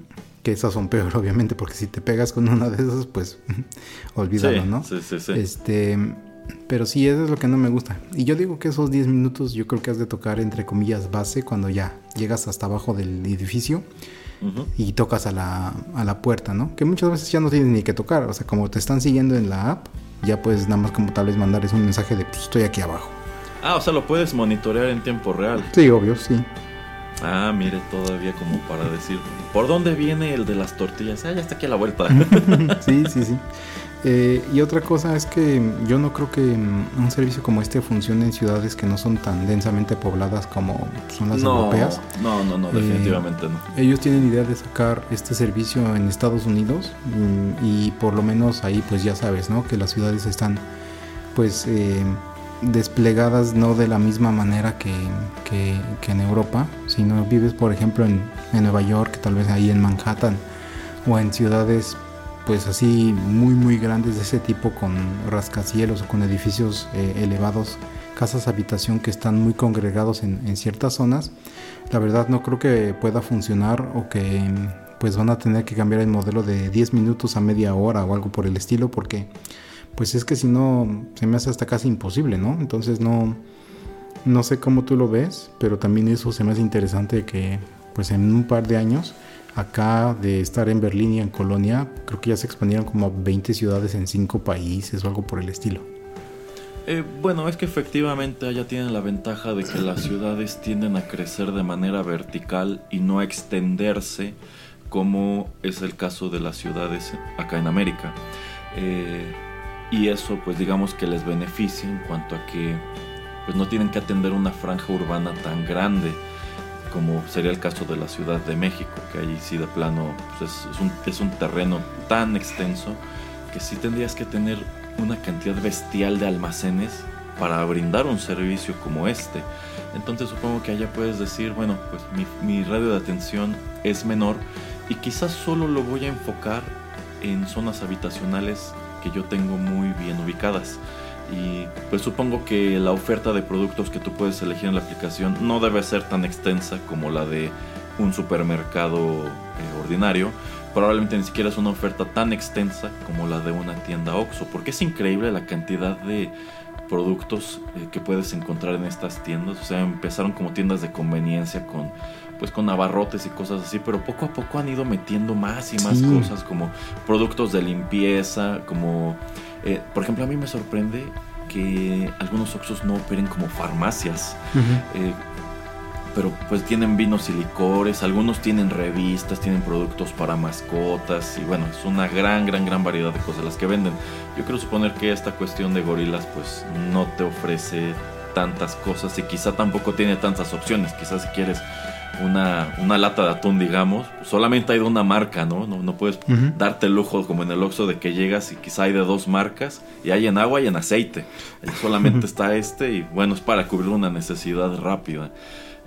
que esas son peor, obviamente, porque si te pegas con una de esas, pues olvídalo, ¿no? Sí, sí, sí. Este, pero sí, eso es lo que no me gusta. Y yo digo que esos 10 minutos yo creo que has de tocar entre comillas base cuando ya llegas hasta abajo del edificio y tocas a la, a la puerta, ¿no? Que muchas veces ya no tienes ni que tocar, o sea, como te están siguiendo en la app, ya puedes nada más como tal vez mandarles un mensaje de pues, estoy aquí abajo. Ah, o sea, lo puedes monitorear en tiempo real. Sí, obvio, sí. Ah, mire, todavía como para decir, ¿por dónde viene el de las tortillas? Ah, ya está aquí a la vuelta. sí, sí, sí. Eh, y otra cosa es que yo no creo que mm, un servicio como este funcione en ciudades que no son tan densamente pobladas como son las europeas. No, no, no, definitivamente no. Eh, ellos tienen idea de sacar este servicio en Estados Unidos mm, y por lo menos ahí pues ya sabes, ¿no? Que las ciudades están pues eh, desplegadas no de la misma manera que, en Europa, sino vives por ejemplo en, en Nueva York, tal vez ahí en Manhattan o en ciudades pues así muy muy grandes de ese tipo con rascacielos o con edificios eh, elevados, casas habitación que están muy congregados en, ciertas zonas, la verdad no creo que pueda funcionar o que pues van a tener que cambiar el modelo de 10 minutos a media hora o algo por el estilo porque pues es que si no se me hace hasta casi imposible, ¿no? Entonces no no sé cómo tú lo ves, pero también eso se me hace interesante que pues en un par de años acá de estar en Berlín y en Colonia, creo que ya se expandieron como 20 ciudades en 5 países o algo por el estilo. Eh, bueno, es que efectivamente allá tienen la ventaja de que las ciudades tienden a crecer de manera vertical y no a extenderse como es el caso de las ciudades acá en América. Eh, y eso pues digamos que les beneficia en cuanto a que pues no tienen que atender una franja urbana tan grande como sería el caso de la Ciudad de México, que ahí sí de plano pues es, un, es, un, terreno tan extenso que sí tendrías que tener una cantidad bestial de almacenes para brindar un servicio como este. Entonces supongo que allá puedes decir, bueno, pues mi, mi radio de atención es menor y quizás solo lo voy a enfocar en zonas habitacionales que yo tengo muy bien ubicadas y pues supongo que la oferta de productos que tú puedes elegir en la aplicación no debe ser tan extensa como la de un supermercado eh, ordinario. Probablemente ni siquiera es una oferta tan extensa como la de una tienda OXO, porque es increíble la cantidad de productos eh, que puedes encontrar en estas tiendas. O sea, empezaron como tiendas de conveniencia con pues con abarrotes y cosas así, pero poco a poco han ido metiendo más y más cosas como productos de limpieza, como eh, por ejemplo, a mí me sorprende que algunos Oxxos no operen como farmacias. Eh, pero pues tienen vinos y licores, algunos tienen revistas, tienen productos para mascotas y bueno, es una gran, gran, gran variedad de cosas las que venden. Yo quiero suponer que esta cuestión de gorilas pues no te ofrece tantas cosas y quizá tampoco tiene tantas opciones. Quizás si quieres una, una, lata de atún, digamos, solamente hay de una marca, ¿no? No, puedes darte el lujo como en el Oxxo de que llegas y quizá hay de dos marcas y hay en agua y en aceite. solamente está este y bueno, es para cubrir una necesidad rápida.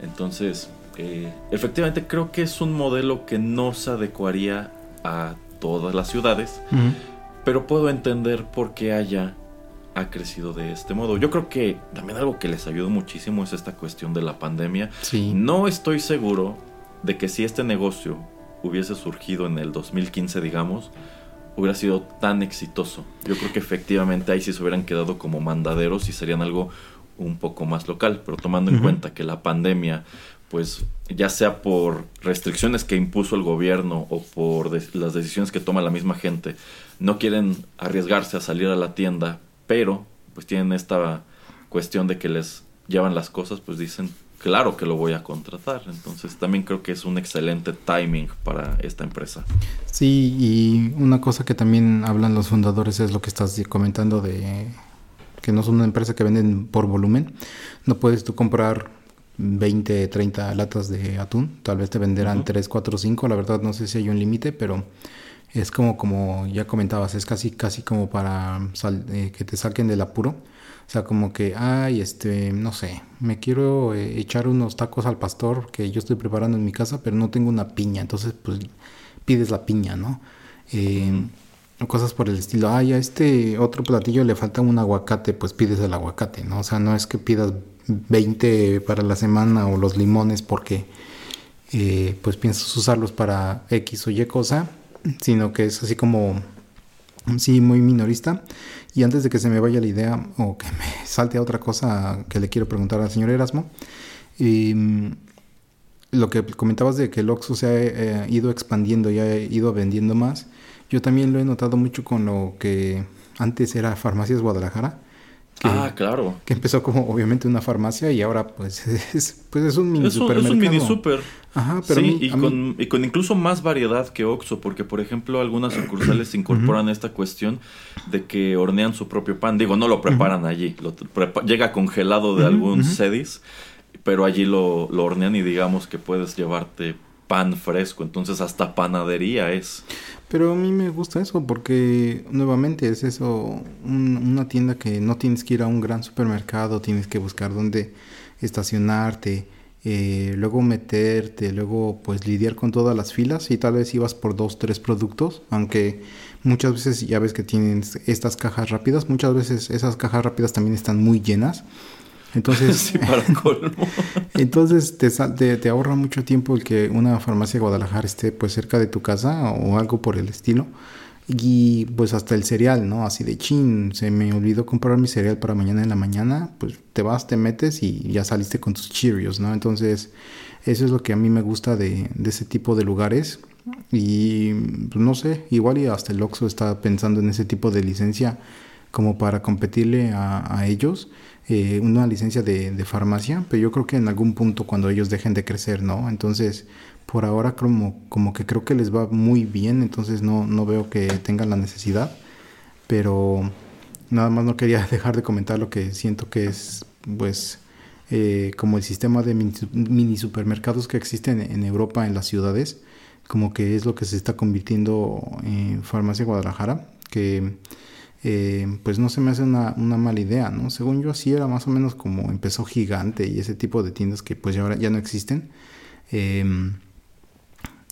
Entonces, eh, efectivamente creo que es un modelo que no se adecuaría a todas las ciudades, pero puedo entender por qué haya ha crecido de este modo. Yo creo que también algo que les ayudó muchísimo es esta cuestión de la pandemia. No estoy seguro de que si este negocio hubiese surgido en el 2015, digamos, hubiera sido tan exitoso. Yo creo que efectivamente ahí sí se hubieran quedado como mandaderos y serían algo un poco más local, pero tomando en cuenta que la pandemia, pues ya sea por restricciones que impuso el gobierno o por las decisiones que toma la misma gente, no quieren arriesgarse a salir a la tienda pero pues tienen esta cuestión de que les llevan las cosas, pues dicen, claro que lo voy a contratar. Entonces también creo que es un excelente timing para esta empresa. Sí, y una cosa que también hablan los fundadores es lo que estás comentando de que no son una empresa que venden por volumen. No puedes tú comprar 20, 30 latas de atún. Tal vez te venderán 3, 4, 5. La verdad no sé si hay un límite, pero es como, como ya comentabas, es casi, casi como para eh, que te saquen del apuro. O sea, como que, ay, este, no sé, me quiero eh, echar unos tacos al pastor que yo estoy preparando en mi casa, pero no tengo una piña. Entonces, pues, pides la piña, ¿no? Eh, cosas por el estilo, ay, a este otro platillo le falta un aguacate, pues pides el aguacate, ¿no? O sea, no es que pidas 20 para la semana o los limones porque, pues, piensas usarlos para X o Y cosa sino que es así como, sí, muy minorista. Y antes de que se me vaya la idea o que me salte a otra cosa que le quiero preguntar al señor Erasmo, em, lo que comentabas de que el Oxxo se ha eh, ido expandiendo y ha ido vendiendo más, yo también lo he notado mucho con lo que antes era Farmacias Guadalajara. Ah, claro. Que empezó como obviamente una farmacia y ahora pues es, pues es un mini supermercado. Es un mini super. Ajá, pero sí, y, con, y, con, incluso más variedad que Oxxo, porque por ejemplo algunas sucursales incorporan esta cuestión de que hornean su propio pan. Digo, no lo preparan allí, lo llega congelado de algún sedis, pero allí lo, lo hornean y digamos que puedes llevarte pan fresco, entonces hasta panadería es. Pero a mí me gusta eso porque nuevamente es eso, una tienda que no tienes que ir a un gran supermercado, tienes que buscar dónde estacionarte, eh, luego meterte, luego pues lidiar con todas las filas y tal vez ibas por dos, tres productos, aunque muchas veces ya ves que tienen estas cajas rápidas, muchas veces esas cajas rápidas también están muy llenas entonces, para colmo. entonces te, te, ahorra mucho tiempo el que una farmacia de Guadalajara esté pues cerca de tu casa o algo por el estilo. Y pues hasta el cereal, ¿no? Así de chin, se me olvidó comprar mi cereal para mañana en la mañana, pues te vas, te metes y ya saliste con tus Cheerios, ¿no? Entonces, eso es lo que a mí me gusta de, de ese tipo de lugares. Y pues no sé, igual y hasta el Oxxo está pensando en ese tipo de licencia como para competirle a, a ellos eh, una licencia de, farmacia, pero yo creo que en algún punto cuando ellos dejen de crecer, ¿no? Entonces, por ahora como, como que creo que les va muy bien, entonces no, no veo que tengan la necesidad, pero nada más no quería dejar de comentar lo que siento que es, pues, eh, como el sistema de mini, supermercados que existen en Europa, en las ciudades, como que es lo que se está convirtiendo en Farmacia Guadalajara, que eh, pues no se me hace una, mala idea, ¿no? Según yo así era más o menos como empezó Gigante y ese tipo de tiendas que pues ya ahora ya no existen. Em,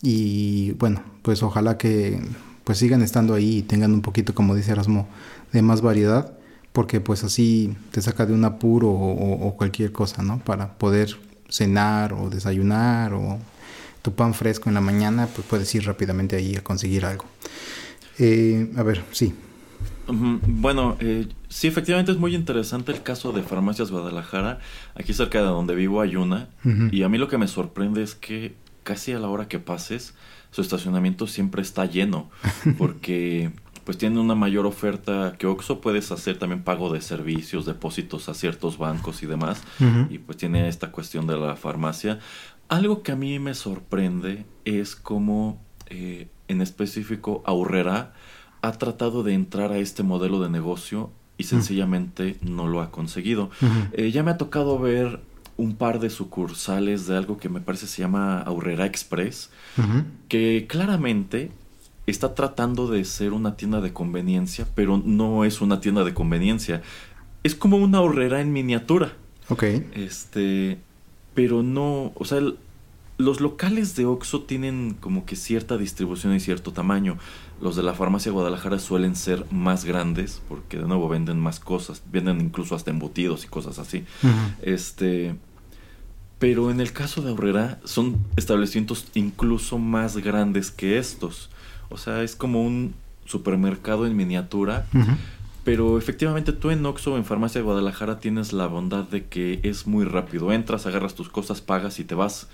y bueno, pues ojalá que pues sigan estando ahí y tengan un poquito, como dice Erasmo, de más variedad, porque pues así te saca de un apuro o, cualquier cosa, ¿no? Para poder cenar o desayunar o tu pan fresco en la mañana, pues puedes ir rápidamente ahí a conseguir algo. Eh, a ver, sí. Bueno, eh, sí, efectivamente es muy interesante el caso de Farmacias Guadalajara. Aquí cerca de donde vivo hay una. Y a mí lo que me sorprende es que casi a la hora que pases, su estacionamiento siempre está lleno. Porque pues tiene una mayor oferta que Oxxo. Puedes hacer también pago de servicios, depósitos a ciertos bancos y demás. Y pues tiene esta cuestión de la farmacia. Algo que a mí me sorprende es cómo eh, en específico Aurrera ha tratado de entrar a este modelo de negocio y sencillamente no lo ha conseguido. Eh, ya me ha tocado ver un par de sucursales de algo que me parece se llama Aurrera Express, que claramente está tratando de ser una tienda de conveniencia, pero no es una tienda de conveniencia. Es como una ahorrera en miniatura. Ok. Este, pero no, o sea, los locales de Oxxo tienen como que cierta distribución y cierto tamaño. Los de la farmacia Guadalajara suelen ser más grandes porque de nuevo venden más cosas, venden incluso hasta embutidos y cosas así. Este, pero en el caso de Aurrera son establecimientos incluso más grandes que estos. O sea, es como un supermercado en miniatura. Pero efectivamente tú en Oxxo o en Farmacia Guadalajara tienes la bondad de que es muy rápido. Entras, agarras tus cosas, pagas y te vas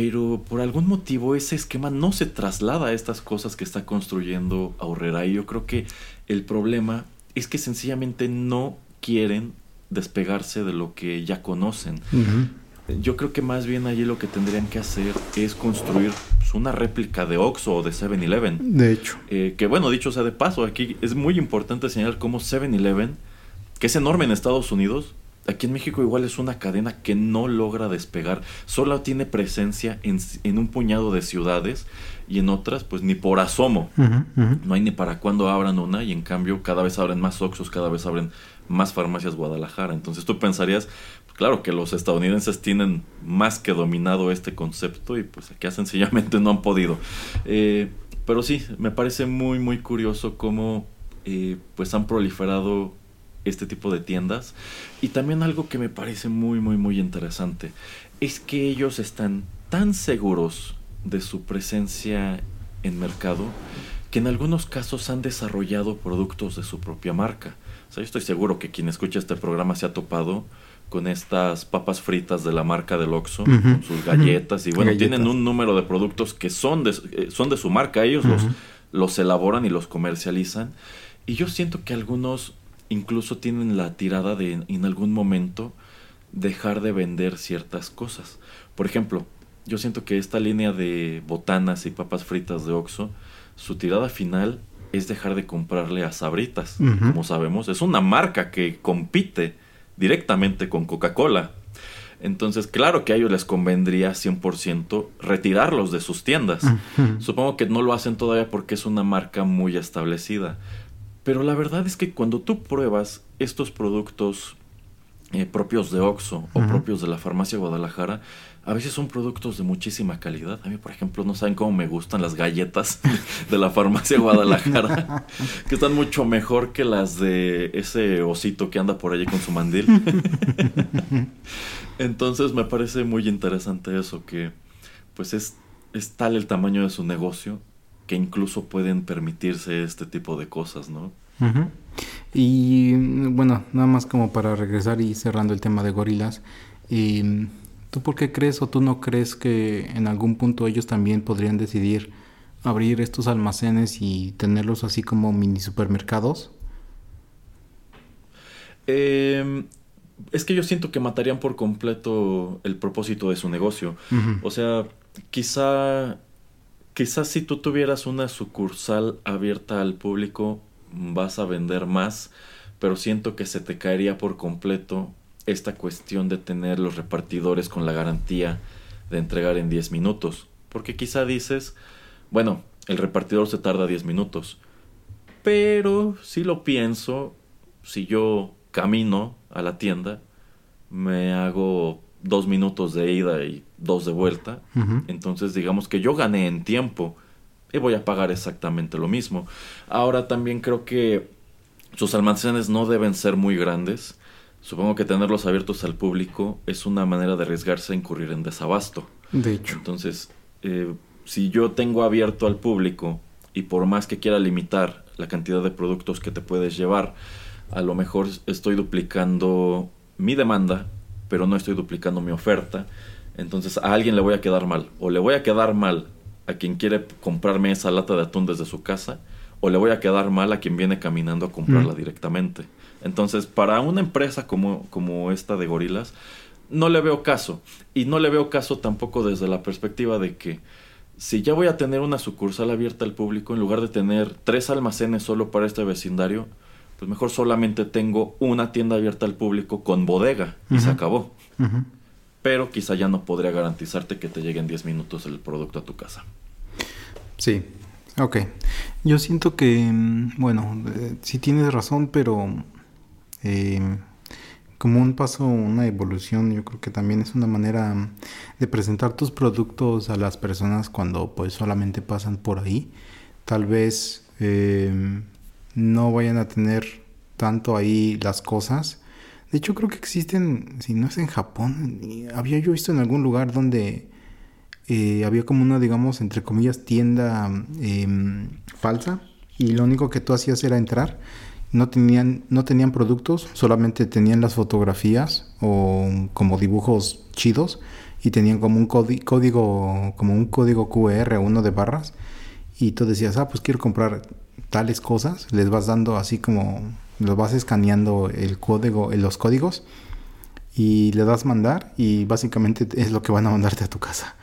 pero por algún motivo ese esquema no se traslada a estas cosas que está construyendo Aurrera. Y yo creo que el problema es que sencillamente no quieren despegarse de lo que ya conocen. Yo creo que más bien allí lo que tendrían que hacer es construir pues, una réplica de Oxxo o de 7-Eleven. De hecho. Eh, que bueno, dicho sea de paso, aquí es muy importante señalar cómo 7-Eleven, que es enorme en Estados Unidos, Aquí en México igual es una cadena que no logra despegar, solo tiene presencia en, un puñado de ciudades y en otras pues ni por asomo. No hay ni para cuándo abran una y en cambio cada vez abren más Oxos, cada vez abren más farmacias Guadalajara. Entonces tú pensarías, claro que los estadounidenses tienen más que dominado este concepto y pues aquí sencillamente no han podido. Eh, pero sí, me parece muy muy curioso cómo eh, pues han proliferado este tipo de tiendas. Y también algo que me parece muy, muy, muy interesante es que ellos están tan seguros de su presencia en mercado que en algunos casos han desarrollado productos de su propia marca. O sea, yo estoy seguro que quien escucha este programa se ha topado con estas papas fritas de la marca del Oxxo, con sus galletas, y bueno, tienen un número de productos que son de, eh, son de su marca, ellos los, los elaboran y los comercializan, Y yo siento que algunos incluso tienen la tirada de en algún momento dejar de vender ciertas cosas. Por ejemplo, yo siento que esta línea de botanas y papas fritas de Oxxo, su tirada final es dejar de comprarle a Sabritas. Como sabemos, es una marca que compite directamente con Coca-Cola. Entonces, claro que a ellos les convendría 100% retirarlos de sus tiendas. Supongo que no lo hacen todavía porque es una marca muy establecida. Pero la verdad es que cuando tú pruebas estos productos eh, propios de Oxxo o propios de la farmacia Guadalajara, a veces son productos de muchísima calidad. A mí, por ejemplo, no saben cómo me gustan las galletas de la farmacia Guadalajara, que están mucho mejor que las de ese osito que anda por allí con su mandil. Entonces me parece muy interesante eso, que pues es, es tal el tamaño de su negocio que incluso pueden permitirse este tipo de cosas, ¿no? Y bueno, nada más como para regresar y cerrando el tema de gorilas, em, ¿tú por qué crees o tú no crees que en algún punto ellos también podrían decidir abrir estos almacenes y tenerlos así como mini supermercados? Eh, es que yo siento que matarían por completo el propósito de su negocio. O sea, quizá, quizás si tú tuvieras una sucursal abierta al público, vas a vender más, pero siento que se te caería por completo esta cuestión de tener los repartidores con la garantía de entregar en 10 minutos. Porque quizá dices, bueno, el repartidor se tarda 10 minutos. Pero si lo pienso, si yo camino a la tienda, me hago dos minutos de ida y dos de vuelta. Entonces digamos que yo gané en tiempo y voy a pagar exactamente lo mismo. Ahora también creo que sus almacenes no deben ser muy grandes. Supongo que tenerlos abiertos al público es una manera de arriesgarse a incurrir en desabasto. De hecho. Entonces, eh, si yo tengo abierto al público y por más que quiera limitar la cantidad de productos que te puedes llevar, a lo mejor estoy duplicando mi demanda, pero no estoy duplicando mi oferta. Entonces a alguien le voy a quedar mal. O le voy a quedar mal a quien quiere comprarme esa lata de atún desde su casa, o le voy a quedar mal a quien viene caminando a comprarla directamente. Entonces, para una empresa como, como esta de gorilas, no le veo caso. Y no le veo caso tampoco desde la perspectiva de que si ya voy a tener una sucursal abierta al público, en lugar de tener tres almacenes solo para este vecindario, pues mejor solamente tengo una tienda abierta al público con bodega y se acabó. Pero quizá ya no podría garantizarte que te llegue en 10 minutos el producto a tu casa. Sí, ok. Yo siento que, mm, bueno, eh, sí tienes razón, pero eh, como un paso, una evolución, yo creo que también es una manera de presentar tus productos a las personas cuando pues solamente pasan por ahí. Tal vez eh, no vayan a tener tanto ahí las cosas. De hecho, creo que existen, si no es en Japón, había yo visto en algún lugar donde eh, había como una, digamos, entre comillas, tienda em, falsa y lo único que tú hacías era entrar. No tenían, no tenían productos, solamente tenían las fotografías o como dibujos chidos y tenían como un código, como un código QR, uno de barras y tú decías, ah, pues quiero comprar tales cosas, les vas dando así como, los vas escaneando el código, los códigos y le das mandar y básicamente es lo que van a mandarte a tu casa.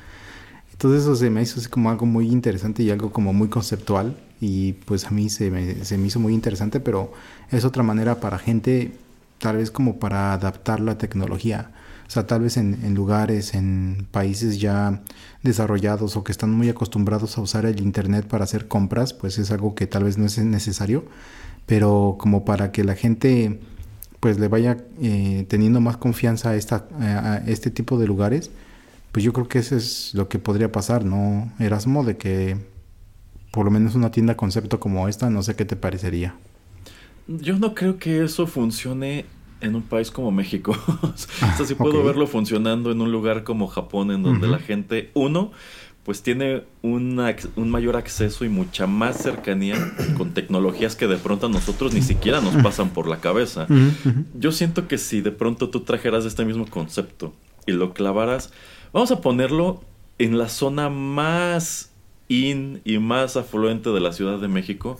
Entonces eso se me hizo así como algo muy interesante y algo como muy conceptual y pues a mí se me, se me hizo muy interesante, pero es otra manera para gente, tal vez como para adaptar la tecnología. O sea, tal vez en, lugares, en países ya desarrollados o que están muy acostumbrados a usar el Internet para hacer compras, pues es algo que tal vez no es necesario, pero como para que la gente pues le vaya eh, teniendo más confianza a, esta, a este tipo de lugares, pues yo creo que eso es lo que podría pasar, ¿no, Erasmo? De que por lo menos una tienda concepto como esta, no sé qué te parecería. Yo no creo que eso funcione en un país como México. o sea, sí puedo verlo funcionando en un lugar como Japón, en donde la gente, uno, pues tiene un mayor acceso y mucha más cercanía con tecnologías que de pronto a nosotros ni siquiera nos pasan por la cabeza. Yo siento que si de pronto tú trajeras este mismo concepto y lo clavaras, vamos a ponerlo en la zona más in y más afluente de la Ciudad de México.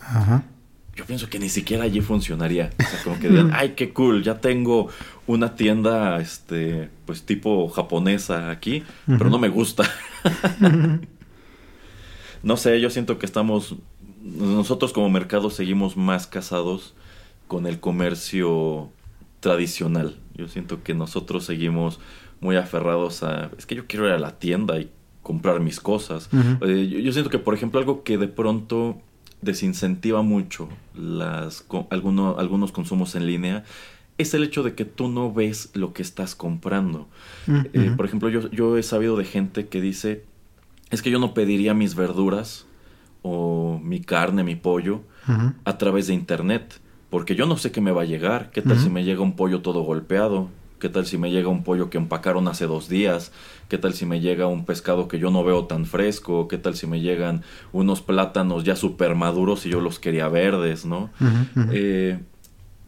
Yo pienso que ni siquiera allí funcionaría. O sea, como que digan, ay, qué cool, ya tengo una tienda, este, pues tipo japonesa aquí, pero no me gusta. no sé, yo siento que estamos, nosotros como mercado seguimos más casados con el comercio tradicional. Yo siento que nosotros seguimos muy aferrados a, es que yo quiero ir a la tienda y comprar mis cosas. Eh, yo, siento que, por ejemplo, algo que de pronto desincentiva mucho las, algunos consumos en línea es el hecho de que tú no ves lo que estás comprando. Eh, por ejemplo, yo, yo he sabido de gente que dice, es que yo no pediría mis verduras o mi carne, mi pollo a través de internet, porque yo no sé qué me va a llegar. ¿Qué tal si me llega un pollo todo golpeado? ¿Qué tal si me llega un pollo que empacaron hace dos días? ¿Qué tal si me llega un pescado que yo no veo tan fresco? ¿Qué tal si me llegan unos plátanos ya súper maduros y yo los quería verdes, ¿no? Eh,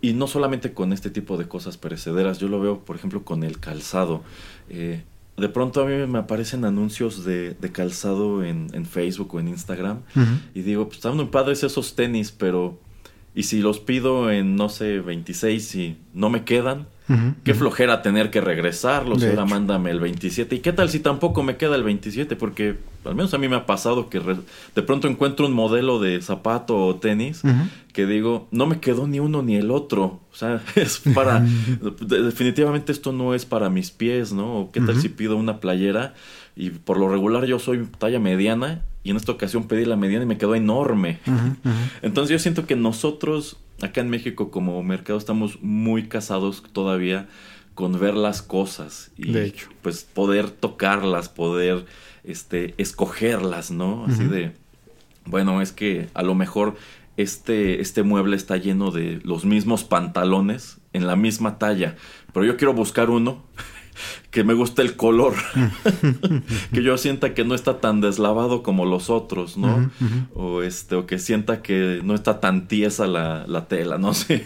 y no solamente con este tipo de cosas perecederas, yo lo veo, por ejemplo, con el calzado. Eh, de pronto a mí me aparecen anuncios de, calzado en, Facebook o en Instagram y digo, pues están muy padres esos tenis, pero... ¿Y si los pido en, no sé, 26 y no me quedan? Qué flojera tener que regresarlos, ahora mándame el 27. ¿Y qué tal si tampoco me queda el 27? Porque al menos a mí me ha pasado que de pronto encuentro un modelo de zapato o tenis que digo, no me quedó ni uno ni el otro. O sea, es para... definitivamente esto no es para mis pies, ¿no? ¿O qué tal si pido una playera? Y por lo regular yo soy talla mediana y en esta ocasión pedí la mediana y me quedó enorme. Entonces yo siento que nosotros acá en México como mercado estamos muy casados todavía con ver las cosas y pues poder tocarlas, poder este escogerlas, ¿no? Así de bueno, es que a lo mejor este este mueble está lleno de los mismos pantalones en la misma talla, pero yo quiero buscar uno que me guste el color, que yo sienta que no está tan deslavado como los otros, ¿no? O este, o que sienta que no está tan tiesa la, tela, no sé.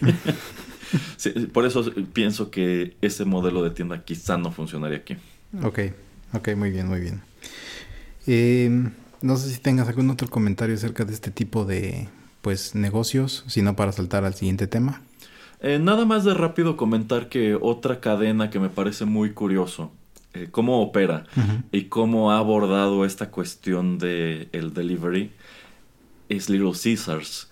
por eso pienso que ese modelo de tienda quizá no funcionaría aquí. Ok, ok, muy bien, muy bien. Eh, no sé si tengas algún otro comentario acerca de este tipo de pues negocios, sino para saltar al siguiente tema. Eh, nada más de rápido comentar que otra cadena que me parece muy curioso, eh, cómo opera y cómo ha abordado esta cuestión de el delivery, es Little Caesars.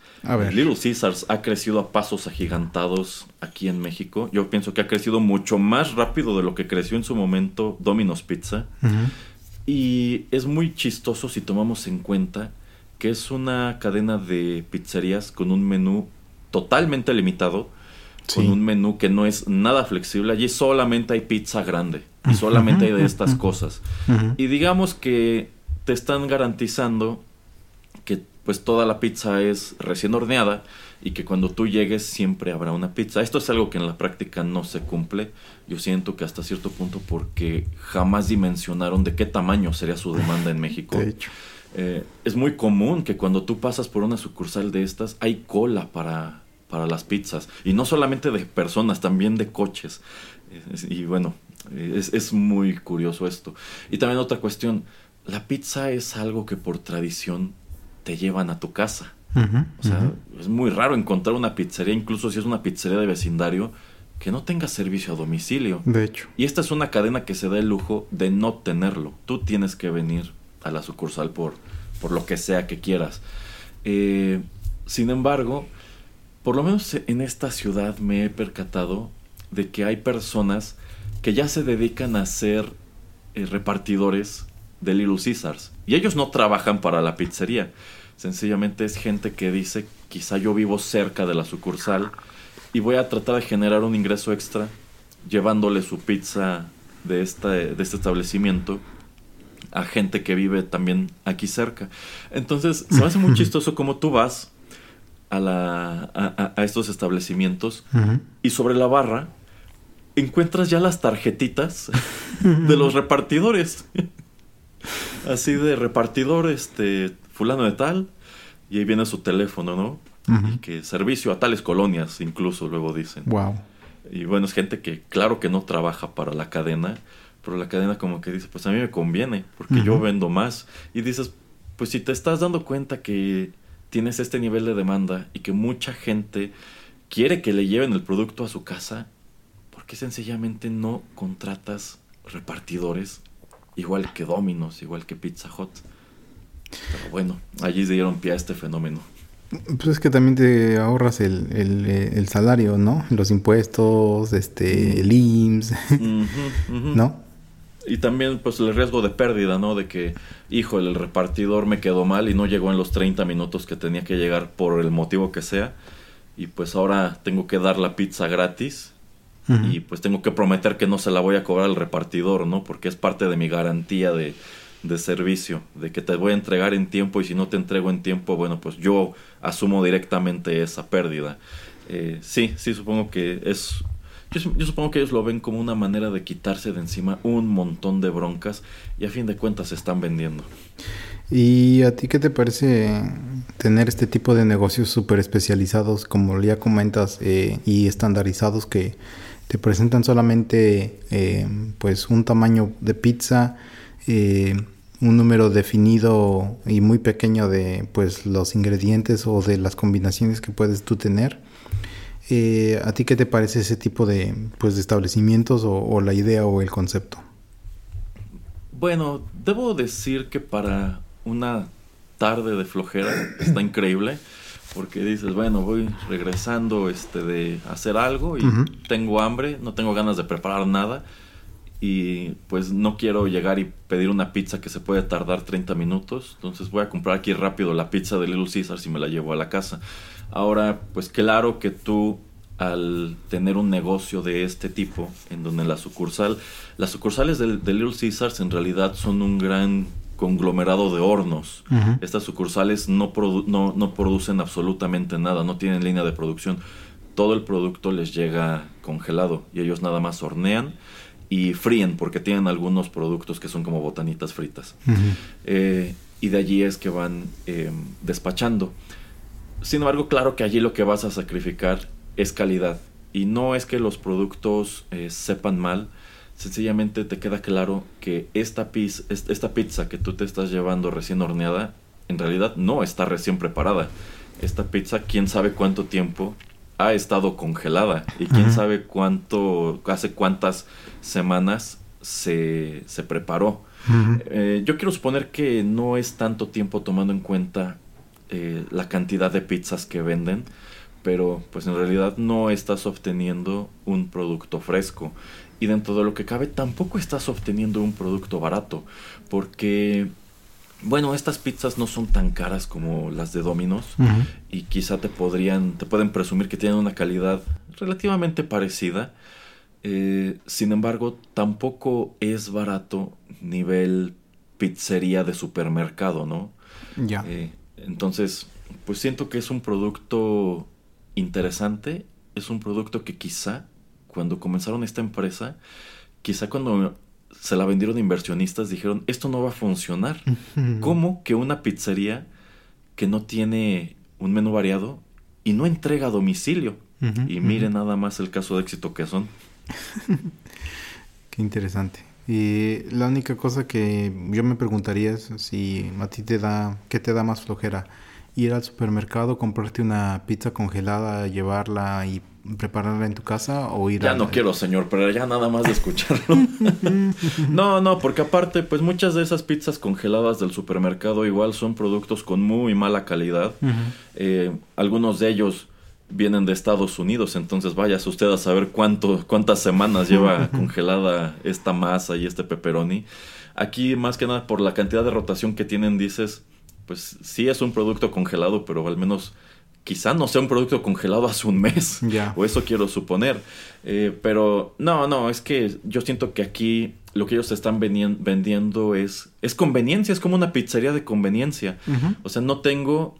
Little Caesars ha crecido a pasos agigantados aquí en México. Yo pienso que ha crecido mucho más rápido de lo que creció en su momento Domino's Pizza. Y es muy chistoso si tomamos en cuenta que es una cadena de pizzerías con un menú totalmente limitado con un menú que no es nada flexible. Allí solamente hay pizza grande y solamente hay de estas cosas. Y digamos que te están garantizando que pues toda la pizza es recién horneada y que cuando tú llegues siempre habrá una pizza. Esto es algo que en la práctica no se cumple. Yo siento que hasta cierto punto porque jamás dimensionaron de qué tamaño sería su demanda en México. De hecho. Eh, es muy común que cuando tú pasas por una sucursal de estas hay cola para para las pizzas. Y no solamente de personas, también de coches. Y bueno, es, muy curioso esto. Y también otra cuestión, la pizza es algo que por tradición te llevan a tu casa. o sea, es muy raro encontrar una pizzería, incluso si es una pizzería de vecindario, que no tenga servicio a domicilio. De hecho. Y esta es una cadena que se da el lujo de no tenerlo. Tú tienes que venir a la sucursal por, por lo que sea que quieras. Eh, sin embargo, por lo menos en esta ciudad me he percatado de que hay personas que ya se dedican a ser eh, repartidores de Little Caesars. Y ellos no trabajan para la pizzería. Sencillamente es gente que dice, quizá yo vivo cerca de la sucursal y voy a tratar de generar un ingreso extra llevándole su pizza de, esta, de este establecimiento a gente que vive también aquí cerca. Entonces, se me hace muy chistoso como tú vas a, la, a, estos establecimientos y sobre la barra encuentras ya las tarjetitas de los repartidores. Así de repartidor, este, fulano de tal, y ahí viene su teléfono, ¿no? y que servicio a tales colonias, incluso luego dicen. Wow. Y bueno, es gente que claro que no trabaja para la cadena, pero la cadena como que dice, pues a mí me conviene, porque yo vendo más. Y dices, pues si te estás dando cuenta que tienes este nivel de demanda y que mucha gente quiere que le lleven el producto a su casa, ¿por qué sencillamente no contratas repartidores igual que Domino's, igual que Pizza Hut? Pero bueno, allí se dieron pie a este fenómeno. Pues es que también te ahorras el, el, el salario, ¿no? Los impuestos, este, el IMSS, ¿no? Y también pues el riesgo de pérdida, ¿no? De que, hijo, el repartidor me quedó mal y no llegó en los 30 minutos que tenía que llegar por el motivo que sea. Y pues ahora tengo que dar la pizza gratis. Y pues tengo que prometer que no se la voy a cobrar al repartidor, ¿no? Porque es parte de mi garantía de, de servicio, de que te voy a entregar en tiempo y si no te entrego en tiempo, bueno, pues yo asumo directamente esa pérdida. Eh, sí, sí, supongo que es yo, supongo que ellos lo ven como una manera de quitarse de encima un montón de broncas y a fin de cuentas se están vendiendo. ¿Y a ti qué te parece tener este tipo de negocios súper especializados, como ya comentas, eh, y estandarizados que te presentan solamente eh, pues un tamaño de pizza, eh, un número definido y muy pequeño de pues los ingredientes o de las combinaciones que puedes tú tener? Eh, ¿A ti qué te parece ese tipo de, pues, de establecimientos o, la idea o el concepto? Bueno, debo decir que para una tarde de flojera está increíble porque dices, bueno, voy regresando este de hacer algo y tengo hambre, no tengo ganas de preparar nada y pues no quiero llegar y pedir una pizza que se puede tardar 30 minutos, entonces voy a comprar aquí rápido la pizza de Little Caesar si me la llevo a la casa. Ahora, pues claro que tú al tener un negocio de este tipo, en donde la sucursal, las sucursales de, Little Caesars en realidad son un gran conglomerado de hornos. Estas sucursales no, no, no, producen absolutamente nada, no tienen línea de producción. Todo el producto les llega congelado y ellos nada más hornean y fríen porque tienen algunos productos que son como botanitas fritas. Eh, y de allí es que van em, despachando. Sin embargo, claro que allí lo que vas a sacrificar es calidad. Y no es que los productos eh, sepan mal, sencillamente te queda claro que esta, pizza, esta pizza que tú te estás llevando recién horneada, en realidad no está recién preparada. Esta pizza, quién sabe cuánto tiempo ha estado congelada y quién sabe cuánto, hace cuántas semanas se, se preparó. Eh, yo quiero suponer que no es tanto tiempo tomando en cuenta eh, la cantidad de pizzas que venden, pero pues en realidad no estás obteniendo un producto fresco. Y dentro de lo que cabe tampoco estás obteniendo un producto barato, porque bueno, estas pizzas no son tan caras como las de Domino's y quizá te podrían, te pueden presumir que tienen una calidad relativamente parecida. Eh, sin embargo, tampoco es barato nivel pizzería de supermercado, ¿no? Ya. Eh, entonces, pues siento que es un producto interesante, es un producto que quizá cuando comenzaron esta empresa, quizá cuando se la vendieron inversionistas dijeron, esto no va a funcionar. ¿Cómo que una pizzería que no tiene un menú variado y no entrega a domicilio? y mire nada más el caso de éxito que son. Qué interesante. Y la única cosa que yo me preguntaría es si a ti te da, ¿qué te da más flojera? Ir al supermercado, comprarte una pizza congelada, llevarla y prepararla en tu casa o ir ya no quiero señor pero ya nada más de escucharlo. No no porque aparte pues muchas de esas pizzas congeladas del supermercado igual son productos con muy mala calidad. Eh, algunos de ellos vienen de Estados Unidos, entonces vayas usted a saber cuánto, cuántas semanas lleva congelada esta masa y este pepperoni. Aquí más que nada por la cantidad de rotación que tienen dices, pues sí es un producto congelado, pero al menos quizá no sea un producto congelado hace un mes, o eso quiero suponer. Eh, pero no, no, es que yo siento que aquí lo que ellos están vendiendo es, es conveniencia, es como una pizzería de conveniencia. O sea, no tengo,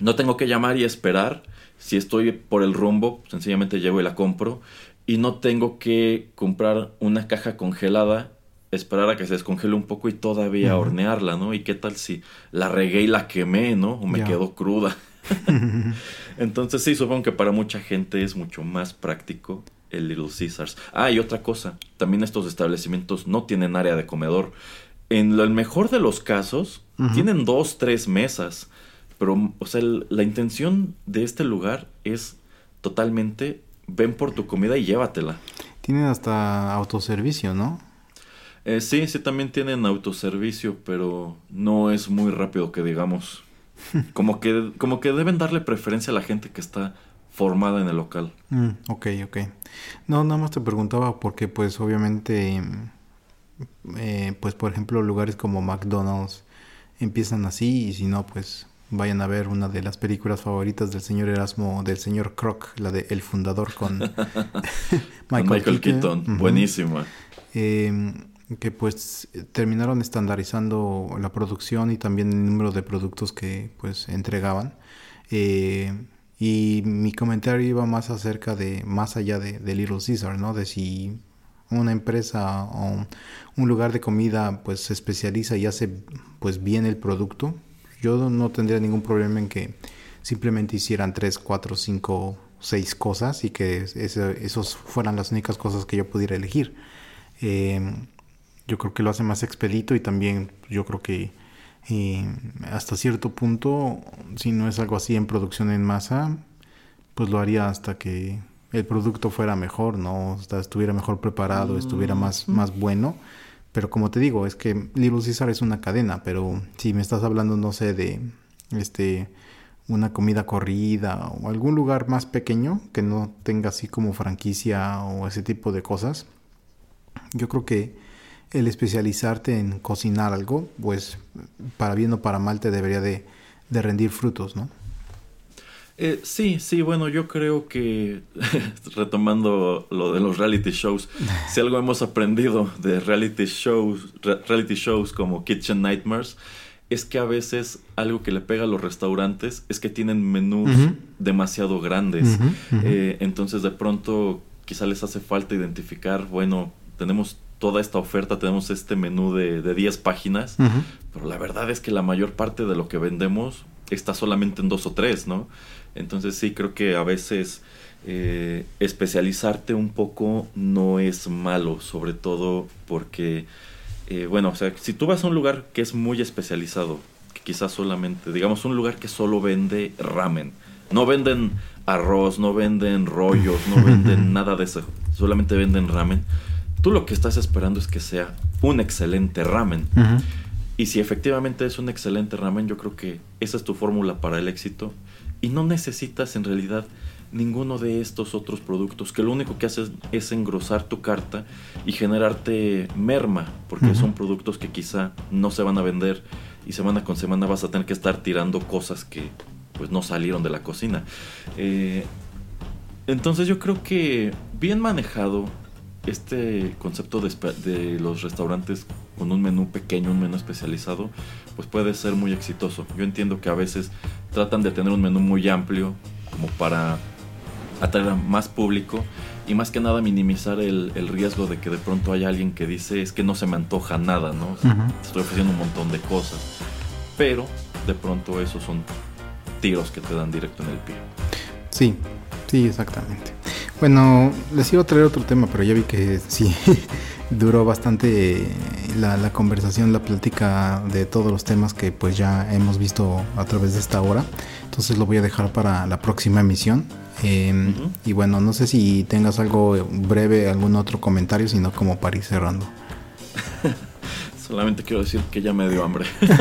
no tengo que llamar y esperar si estoy por el rumbo, sencillamente llego y la compro. Y no tengo que comprar una caja congelada, esperar a que se descongele un poco y todavía hornearla, ¿no? ¿Y qué tal si la regué y la quemé, ¿no? O me quedó cruda. Entonces sí, supongo que para mucha gente es mucho más práctico el Little Caesars. Ah, y otra cosa, también estos establecimientos no tienen área de comedor. En el mejor de los casos, tienen dos, tres mesas Pero, o sea, la intención de este lugar es totalmente ven por tu comida y llévatela. Tienen hasta autoservicio, ¿no? Eh, sí, sí, también tienen autoservicio, pero no es muy rápido que digamos. Como que, como que deben darle preferencia a la gente que está formada en el local. Mm, ok, ok. No, nada más te preguntaba porque pues obviamente, eh, pues por ejemplo lugares como McDonald's empiezan así y si no pues vayan a ver una de las películas favoritas del señor Erasmo, del señor Kroc, la de El Fundador con Michael, Keaton. Buenísima. Em, que pues terminaron estandarizando la producción y también el número de productos que pues entregaban. Eh, y mi comentario iba más acerca de, más allá de, de Little Caesar, ¿no? De si una empresa o un lugar de comida pues se especializa y hace pues bien el producto, yo no tendría ningún problema en que simplemente hicieran tres, cuatro, cinco, seis cosas y que esos fueran las únicas cosas que yo pudiera elegir. Em, yo creo que lo hace más expedito y también yo creo que eh, hasta cierto punto, si no es algo así en producción en masa, pues lo haría hasta que el producto fuera mejor, ¿no? Hasta estuviera mejor preparado, estuviera más, más bueno. Pero como te digo, es que Little Caesar es una cadena, pero si me estás hablando, no sé, de este una comida corrida o algún lugar más pequeño que no tenga así como franquicia o ese tipo de cosas, yo creo que el especializarte en cocinar algo, pues para bien o para mal te debería de, de rendir frutos, ¿no? Eh, sí, sí, bueno, yo creo que retomando lo de los reality shows, si algo hemos aprendido de reality shows, reality shows como Kitchen Nightmares, es que a veces algo que le pega a los restaurantes es que tienen menús demasiado grandes. Eh, entonces de pronto quizá les hace falta identificar, bueno, tenemos toda esta oferta, tenemos este menú de, de 10 páginas, pero la verdad es que la mayor parte de lo que vendemos está solamente en dos o tres, ¿no? Entonces sí creo que a veces eh, especializarte un poco no es malo, sobre todo porque, eh, bueno, o sea, si tú vas a un lugar que es muy especializado, que quizás solamente, digamos, un lugar que solo vende ramen, no venden arroz, no venden rollos, no venden nada de eso, solamente venden ramen, tú lo que estás esperando es que sea un excelente ramen. Y si efectivamente es un excelente ramen, yo creo que esa es tu fórmula para el éxito y no necesitas en realidad ninguno de estos otros productos que lo único que hacen es engrosar tu carta y generarte merma, porque son productos que quizá no se van a vender y semana con semana vas a tener que estar tirando cosas que pues no salieron de la cocina. Eh, entonces yo creo que bien manejado este concepto de, de, los restaurantes con un menú pequeño, un menú especializado, pues puede ser muy exitoso. Yo entiendo que a veces tratan de tener un menú muy amplio como para atraer a más público y más que nada minimizar el, riesgo de que de pronto haya alguien que dice es que no se me antoja nada, ¿no? Estoy ofreciendo un montón de cosas. Pero de pronto esos son tiros que te dan directo en el pie. Sí, sí, exactamente. Bueno, les iba a traer otro tema, pero ya vi que sí, duró bastante la, conversación, la plática de todos los temas que pues ya hemos visto a través de esta hora. Entonces lo voy a dejar para la próxima emisión. Em, y bueno, no sé si tengas algo breve, algún otro comentario, sino como para ir cerrando. Solamente quiero decir que ya me dio hambre.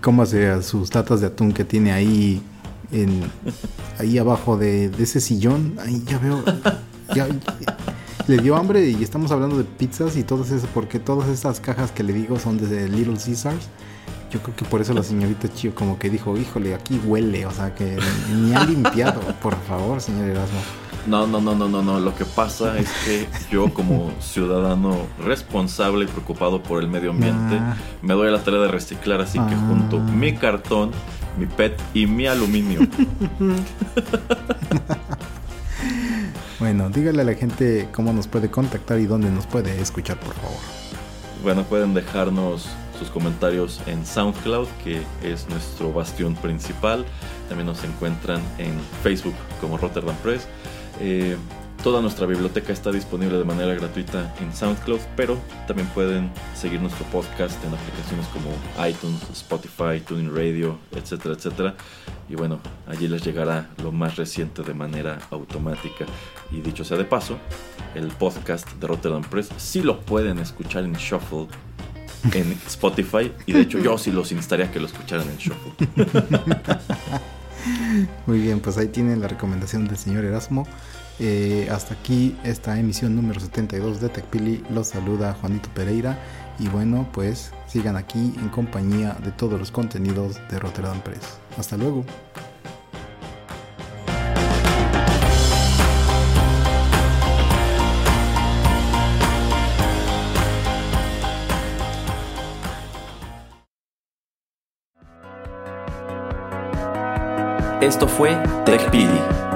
¿Cómo hace sus tatas de atún que tiene ahí en, ahí abajo de, ese sillón. Ahí ya veo. le dio hambre y estamos hablando de pizzas y todo eso, porque todas esas cajas que le digo son de Little Caesars. Yo creo que por eso la señorita Chio como que dijo, híjole, aquí huele, o sea que ni ha limpiado, por favor, señor Erasmo. No, no, no, no, no, no. Lo que pasa es que yo como ciudadano responsable y preocupado por el medio ambiente, ah. me doy a la tarea de reciclar, así que junto ah. mi cartón mi PET y mi aluminio. bueno, dígale a la gente cómo nos puede contactar y dónde nos puede escuchar, por favor. Bueno, pueden dejarnos sus comentarios en SoundCloud, que es nuestro bastión principal. También nos encuentran en Facebook como Rotterdam Press. Eh, Toda nuestra biblioteca está disponible de manera gratuita en SoundCloud, pero también pueden seguir nuestro podcast en aplicaciones como iTunes, Spotify, Tuning Radio, etcétera, etcétera. Y bueno, allí les llegará lo más reciente de manera automática. Y dicho sea de paso, el podcast de Rotterdam Press sí lo pueden escuchar en Shuffle en Spotify. Y de hecho yo sí los instaría que lo escucharan en Shuffle. Muy bien, pues ahí tienen la recomendación del señor Erasmo. Eh, hasta aquí esta emisión número 72 de TechPili. Los saluda Juanito Pereira. Y bueno, pues sigan aquí en compañía de todos los contenidos de Rotterdam Press. Hasta luego. Esto fue TechPili.